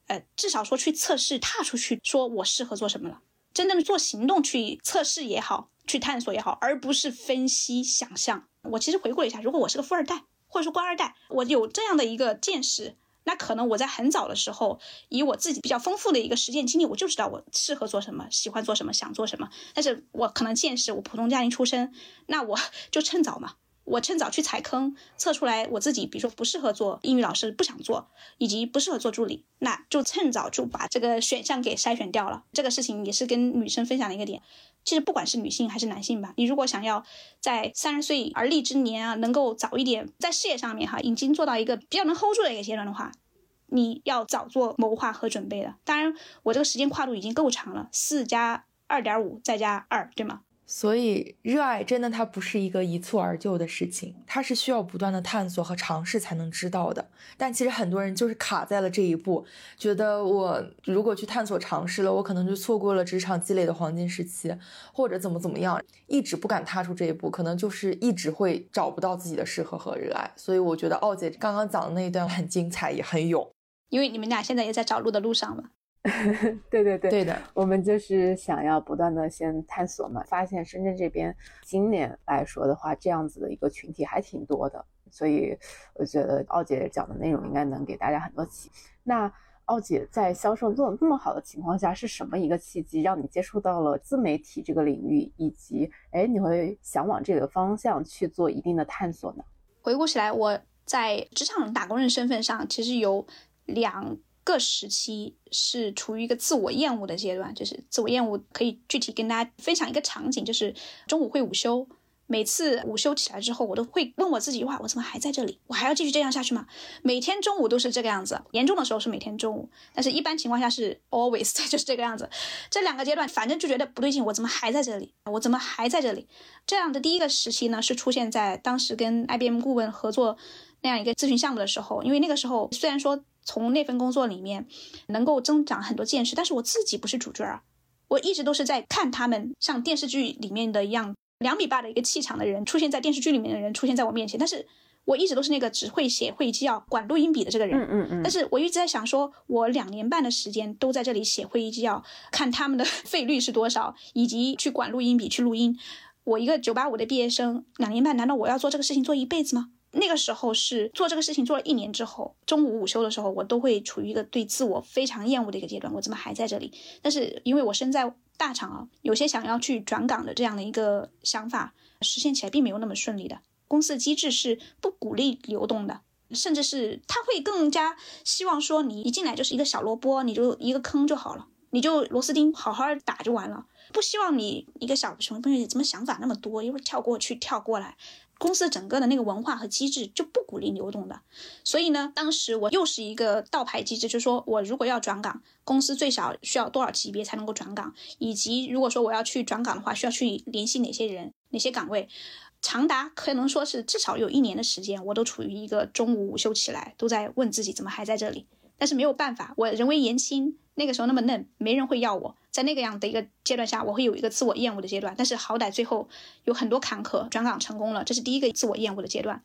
呃，至少说去测试，踏出去说我适合做什么了，真正的做行动去测试也好。去探索也好，而不是分析想象。我其实回顾了一下，如果我是个富二代或者说官二代，我有这样的一个见识，那可能我在很早的时候，以我自己比较丰富的一个实践经历，我就知道我适合做什么，喜欢做什么，想做什么。但是我可能见识，我普通家庭出身，那我 就趁早嘛。我趁早去踩坑，测出来我自己，比如说不适合做英语老师，不想做，以及不适合做助理，那就趁早就把这个选项给筛选掉了。这个事情也是跟女生分享的一个点。其实不管是女性还是男性吧，你如果想要在三十岁而立之年啊，能够早一点在事业上面哈，已经做到一个比较能 hold 住的一个阶段的话，你要早做谋划和准备的。当然，我这个时间跨度已经够长了，四加二点五再加二，对吗？所以，热爱真的它不是一个一蹴而就的事情，它是需要不断的探索和尝试才能知道的。但其实很多人就是卡在了这一步，觉得我如果去探索尝试了，我可能就错过了职场积累的黄金时期，或者怎么怎么样，一直不敢踏出这一步，可能就是一直会找不到自己的适合和热爱。所以我觉得奥姐刚刚讲的那一段很精彩，也很勇，因为你们俩现在也在找路的路上嘛。对 对对，对的，我们就是想要不断的先探索嘛，发现深圳这边今年来说的话，这样子的一个群体还挺多的，所以我觉得奥姐讲的内容应该能给大家很多启。那奥姐在销售做的这么好的情况下，是什么一个契机让你接触到了自媒体这个领域，以及哎你会想往这个方向去做一定的探索呢？回顾起来，我在职场打工人身份上，其实有两。个时期是处于一个自我厌恶的阶段，就是自我厌恶可以具体跟大家分享一个场景，就是中午会午休，每次午休起来之后，我都会问我自己哇：我怎么还在这里？我还要继续这样下去吗？每天中午都是这个样子，严重的时候是每天中午，但是一般情况下是 always 就是这个样子。这两个阶段，反正就觉得不对劲，我怎么还在这里？我怎么还在这里？这样的第一个时期呢，是出现在当时跟 IBM 顾问合作那样一个咨询项目的时候，因为那个时候虽然说从那份工作里面能够增长很多见识，但是我自己不是主角啊，我一直都是在看他们像电视剧里面的一样。两米八的一个气场的人出现在电视剧里面的人出现在我面前，但是我一直都是那个只会写会议纪要、管录音笔的这个人。嗯嗯嗯。但是我一直在想，说我两年半的时间都在这里写会议纪要，看他们的 费率是多少，以及去管录音笔去录音。我一个九八五的毕业生，两年半，难道我要做这个事情做一辈子吗？那个时候是做这个事情做了一年之后，中午午休的时候，我都会处于一个对自我非常厌恶的一个阶段。我怎么还在这里？但是因为我身在。大厂啊，有些想要去转岗的这样的一个想法，实现起来并没有那么顺利的。公司的机制是不鼓励流动的，甚至是他会更加希望说你一进来就是一个小萝卜，你就一个坑就好了，你就螺丝钉好好打就完了，不希望你一个小熊同学怎么想法那么多，一会儿跳过去跳过来。公司整个的那个文化和机制就不鼓励流动的，所以呢，当时我又是一个倒牌机制，就是说我如果要转岗，公司最少需要多少级别才能够转岗，以及如果说我要去转岗的话，需要去联系哪些人、哪些岗位，长达可能说是至少有一年的时间，我都处于一个中午午休起来都在问自己怎么还在这里，但是没有办法，我人微言轻。那个时候那么嫩，没人会要我。在那个样的一个阶段下，我会有一个自我厌恶的阶段。但是好歹最后有很多坎坷，转岗成功了，这是第一个自我厌恶的阶段。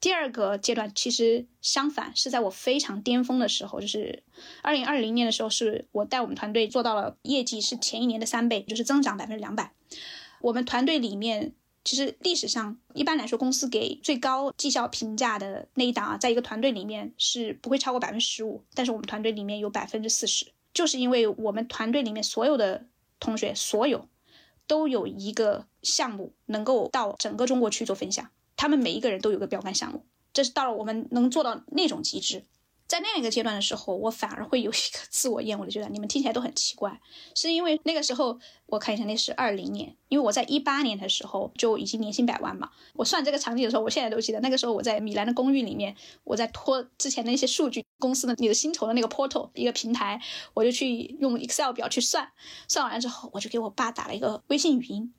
第二个阶段其实相反，是在我非常巅峰的时候，就是二零二零年的时候，是我带我们团队做到了业绩是前一年的三倍，就是增长百分之两百。我们团队里面。其实历史上一般来说，公司给最高绩效评价的那一档啊，在一个团队里面是不会超过百分之十五，但是我们团队里面有百分之四十，就是因为我们团队里面所有的同学，所有都有一个项目能够到整个中国去做分享，他们每一个人都有个标杆项目，这是到了我们能做到那种极致。在那样一个阶段的时候，我反而会有一个 自我厌恶的阶段。你们听起来都很奇怪，是因为那个时候我看一下，那是二零年，因为我在一八年的时候就已经年薪百万嘛。我算这个场景的时候，我现在都记得，那个时候我在米兰的公寓里面，我在拖之前的一些数据，公司的你的薪酬的那个 portal 一个平台，我就去用 Excel 表去算，算完了之后，我就给我爸打了一个微信语音。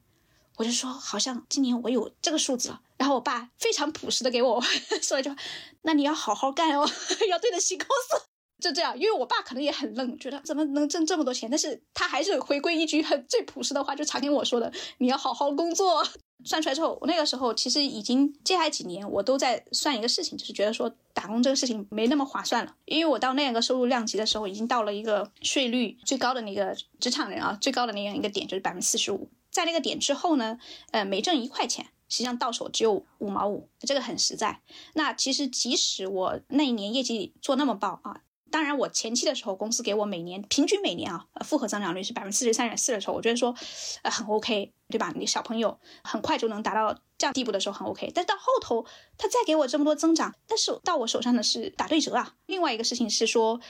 我就说，好像今年我有这个数字了。然后我爸非常朴实的给我 说一句话：“那你要好好干哦，要对得起公司。”就这样，因为我爸可能也很愣，觉得怎么能挣这么多钱，但是他还是回归一句很最朴实的话，就常跟我说的：“你要好好工作。”算出来之后，我那个时候其实已经接下来几年我都在算一个事情，就是觉得说打工这个事情没那么划算了，因为我到那个收入量级的时候，已经到了一个税率最高的那个职场人啊，最高的那样一个点就是百分之四十五。在那个点之后呢，呃，每挣一块钱，实际上到手只有五毛五，这个很实在。那其实即使我那一年业绩做那么爆啊，当然我前期的时候，公司给我每年平均每年啊，复合增长率是百分之四十三点四的时候，我觉得说，呃，很 OK，对吧？你小朋友很快就能达到这样地步的时候很 OK。但到后头他再给我这么多增长，但是到我手上的是打对折啊。另外一个事情是说。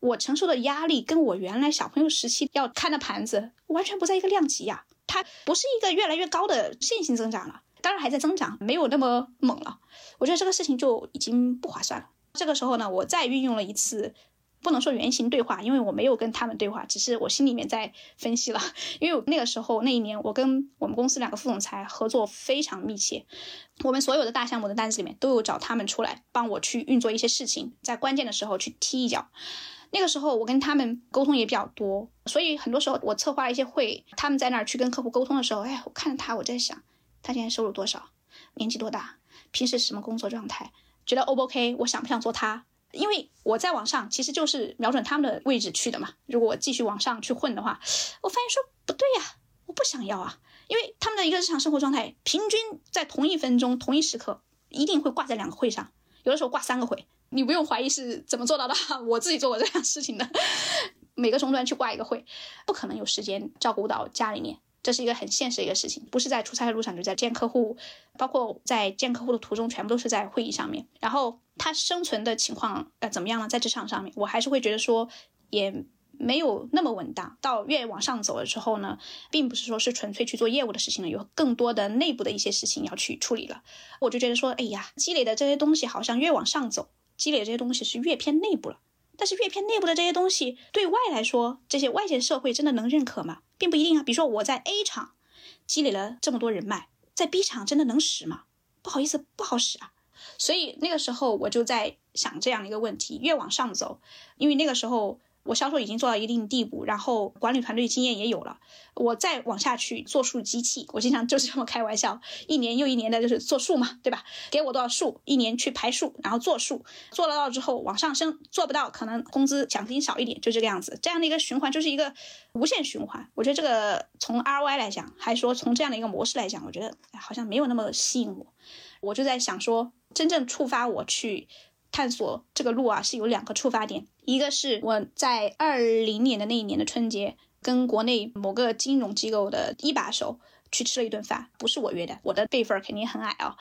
我承受的压力跟我原来小朋友时期要看的盘子完全不在一个量级呀，它不是一个越来越高的线性增长了，当然还在增长，没有那么猛了。我觉得这个事情就已经不划算了。这个时候呢，我再运用了一次，不能说原型对话，因为我没有跟他们对话，只是我心里面在分析了。因为那个时候那一年，我跟我们公司两个副总裁合作非常密切，我们所有的大项目的单子里面都有找他们出来帮我去运作一些事情，在关键的时候去踢一脚。那个时候我跟他们沟通也比较多，所以很多时候我策划一些会，他们在那儿去跟客户沟通的时候，哎，我看着他，我在想，他现在收入多少，年纪多大，平时什么工作状态，觉得 O 不 OK，我想不想做他？因为我在往上其实就是瞄准他们的位置去的嘛。如果我继续往上去混的话，我发现说不对呀，我不想要啊，因为他们的一个日常生活状态，平均在同一分钟、同一时刻，一定会挂在两个会上，有的时候挂三个会。你不用怀疑是怎么做到的，我自己做过这样事情的。每个终端去挂一个会，不可能有时间照顾到家里面，这是一个很现实的一个事情。不是在出差的路上，就在见客户，包括在见客户的途中，全部都是在会议上面。然后他生存的情况呃怎么样呢？在职场上面，我还是会觉得说，也没有那么稳当。到越往上走的时候呢，并不是说是纯粹去做业务的事情了，有更多的内部的一些事情要去处理了。我就觉得说，哎呀，积累的这些东西好像越往上走，积累这些东西是越偏内部了。但是越偏内部的这些东西，对外来说，这些外界社会真的能认可吗？并不一定啊。比如说我在 A 厂积累了这么多人脉，在 B 厂真的能使吗？不好意思，不好使啊。所以那个时候我就在想这样一个问题：越往上走，因为那个时候。我销售已经做到一定地步，然后管理团队经验也有了。我再往下去做数机器，我经常就是这么开玩笑，一年又一年的就是做数嘛，对吧？给我多少数，一年去排数，然后做数，做得到之后往上升，做不到可能工资奖金少一点，就这个样子。这样的一个循环就是一个无限循环。我觉得这个从 ROI 来讲，还说从这样的一个模式来讲，我觉得好像没有那么吸引我。我就在想说，真正触发我去。探索这个路啊，是有两个触发点，一个是我在二零年的那一年的春节，跟国内某个金融机构的一把手去吃了一顿饭，不是我约的，我的辈分肯定很矮啊，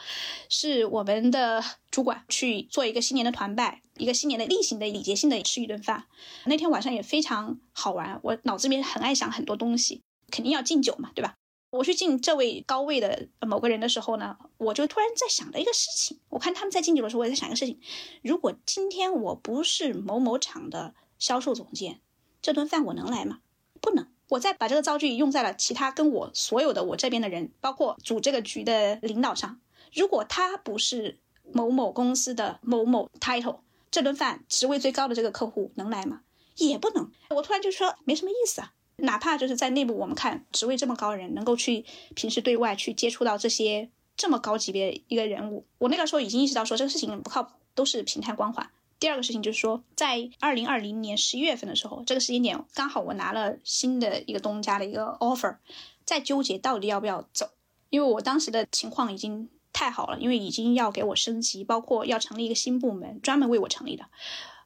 是我们的主管去做一个新年的团拜，一个新年的例行的礼节性的吃一顿饭，那天晚上也非常好玩，我脑子里面很爱想很多东西，肯定要敬酒嘛，对吧？我去敬这位高位的某个人的时候呢，我就突然在想的一个事情。我看他们在敬酒的时候，我也在想一个事情：如果今天我不是某某厂的销售总监，这顿饭我能来吗？不能。我再把这个造句用在了其他跟我所有的我这边的人，包括组这个局的领导上。如果他不是某某公司的某某 title，这顿饭职位最高的这个客户能来吗？也不能。我突然就说没什么意思啊。哪怕就是在内部，我们看职位这么高的人，能够去平时对外去接触到这些这么高级别一个人物，我那个时候已经意识到说这个事情不靠谱，都是平台光环。第二个事情就是说，在二零二零年十一月份的时候，这个时间点刚好我拿了新的一个东家的一个 offer，在纠结到底要不要走，因为我当时的情况已经太好了，因为已经要给我升级，包括要成立一个新部门，专门为我成立的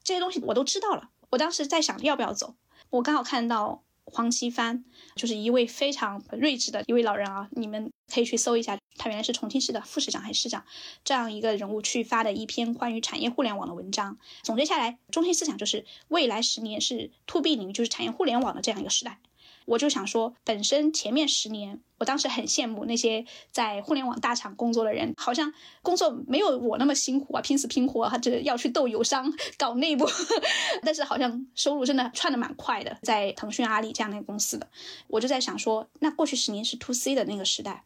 这些东西我都知道了。我当时在想要不要走，我刚好看到。黄奇帆就是一位非常睿智的一位老人啊，你们可以去搜一下，他原来是重庆市的副市长还是市长这样一个人物去发的一篇关于产业互联网的文章，总结下来，中心思想就是未来十年是 to B 领域，就是产业互联网的这样一个时代。我就想说，本身前面十年，我当时很羡慕那些在互联网大厂工作的人，好像工作没有我那么辛苦啊，拼死拼活啊，这要去斗友商搞内部，但是好像收入真的窜的蛮快的，在腾讯、阿里这样的公司的，我就在想说，那过去十年是 to C 的那个时代，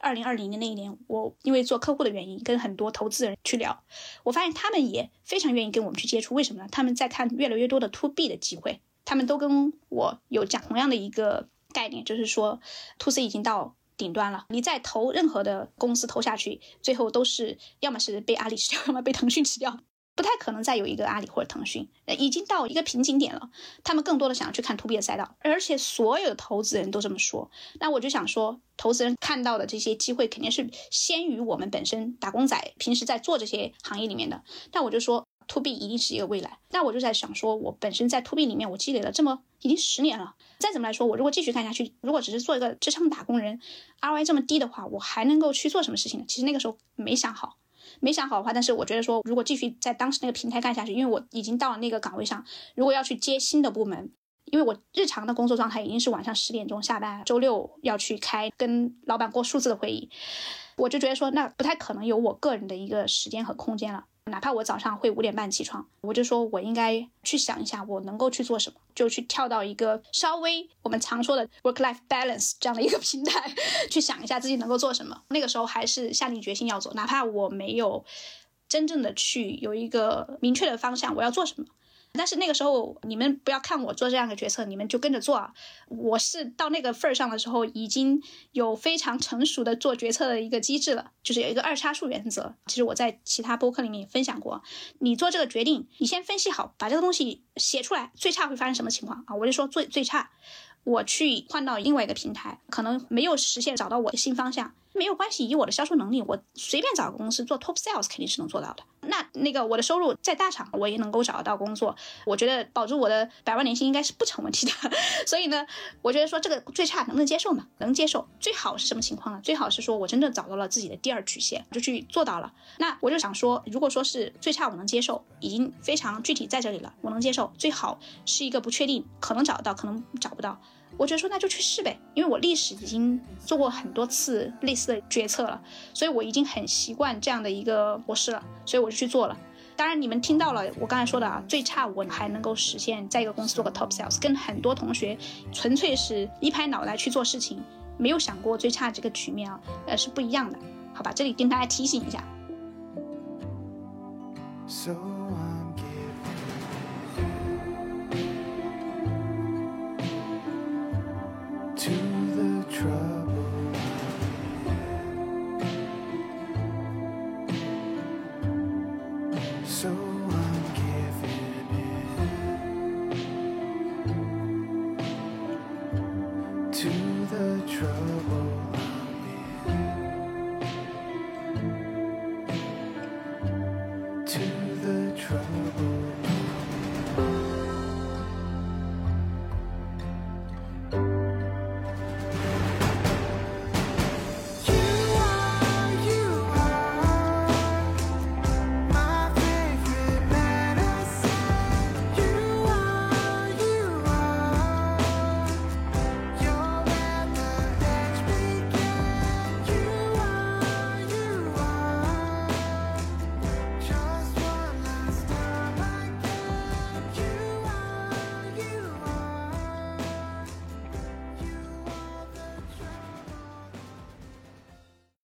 二零二零年那一年，我因为做客户的原因，跟很多投资人去聊，我发现他们也非常愿意跟我们去接触，为什么呢？他们在看越来越多的 to B 的机会。他们都跟我有讲同样的一个概念，就是说，to C 已经到顶端了。你再投任何的公司投下去，最后都是要么是被阿里吃掉，要么被腾讯吃掉，不太可能再有一个阿里或者腾讯。已经到一个瓶颈点了。他们更多的想要去看 to B 的赛道，而且所有的投资人都这么说。那我就想说，投资人看到的这些机会肯定是先于我们本身打工仔平时在做这些行业里面的。但我就说。To B 一定是一个未来，那我就在想说，我本身在 to B 里面，我积累了这么已经十年了，再怎么来说，我如果继续干下去，如果只是做一个职场打工人，ROI 这么低的话，我还能够去做什么事情呢？其实那个时候没想好，没想好的话，但是我觉得说，如果继续在当时那个平台干下去，因为我已经到了那个岗位上，如果要去接新的部门，因为我日常的工作状态已经是晚上十点钟下班，周六要去开跟老板过数字的会议，我就觉得说，那不太可能有我个人的一个时间和空间了。哪怕我早上会五点半起床，我就说我应该去想一下我能够去做什么，就去跳到一个稍微我们常说的 work life balance 这样的一个平台，去想一下自己能够做什么。那个时候还是下定决心要做，哪怕我没有真正的去有一个明确的方向，我要做什么。但是那个时候，你们不要看我做这样的决策，你们就跟着做。我是到那个份儿上的时候，已经有非常成熟的做决策的一个机制了，就是有一个二叉树原则。其实我在其他播客里面也分享过，你做这个决定，你先分析好，把这个东西写出来，最差会发生什么情况啊？我就说最最差，我去换到另外一个平台，可能没有实现找到我的新方向，没有关系，以我的销售能力，我随便找个公司做 top sales 肯定是能做到的。那那个我的收入在大厂，我也能够找得到工作。我觉得保住我的百万年薪应该是不成问题的。所以呢，我觉得说这个最差能不能接受呢？能接受。最好是什么情况呢？最好是说我真的找到了自己的第二曲线，就去做到了。那我就想说，如果说是最差我能接受，已经非常具体在这里了，我能接受。最好是一个不确定，可能找得到，可能找不到。我觉得说那就去试呗，因为我历史已经做过很多次类似的决策了，所以我已经很习惯这样的一个模式了，所以我就去做了。当然你们听到了我刚才说的啊，最差我还能够实现在一个公司做个 top sales，跟很多同学纯粹是一拍脑袋去做事情，没有想过最差这个局面啊，呃是不一样的，好吧？这里跟大家提醒一下。to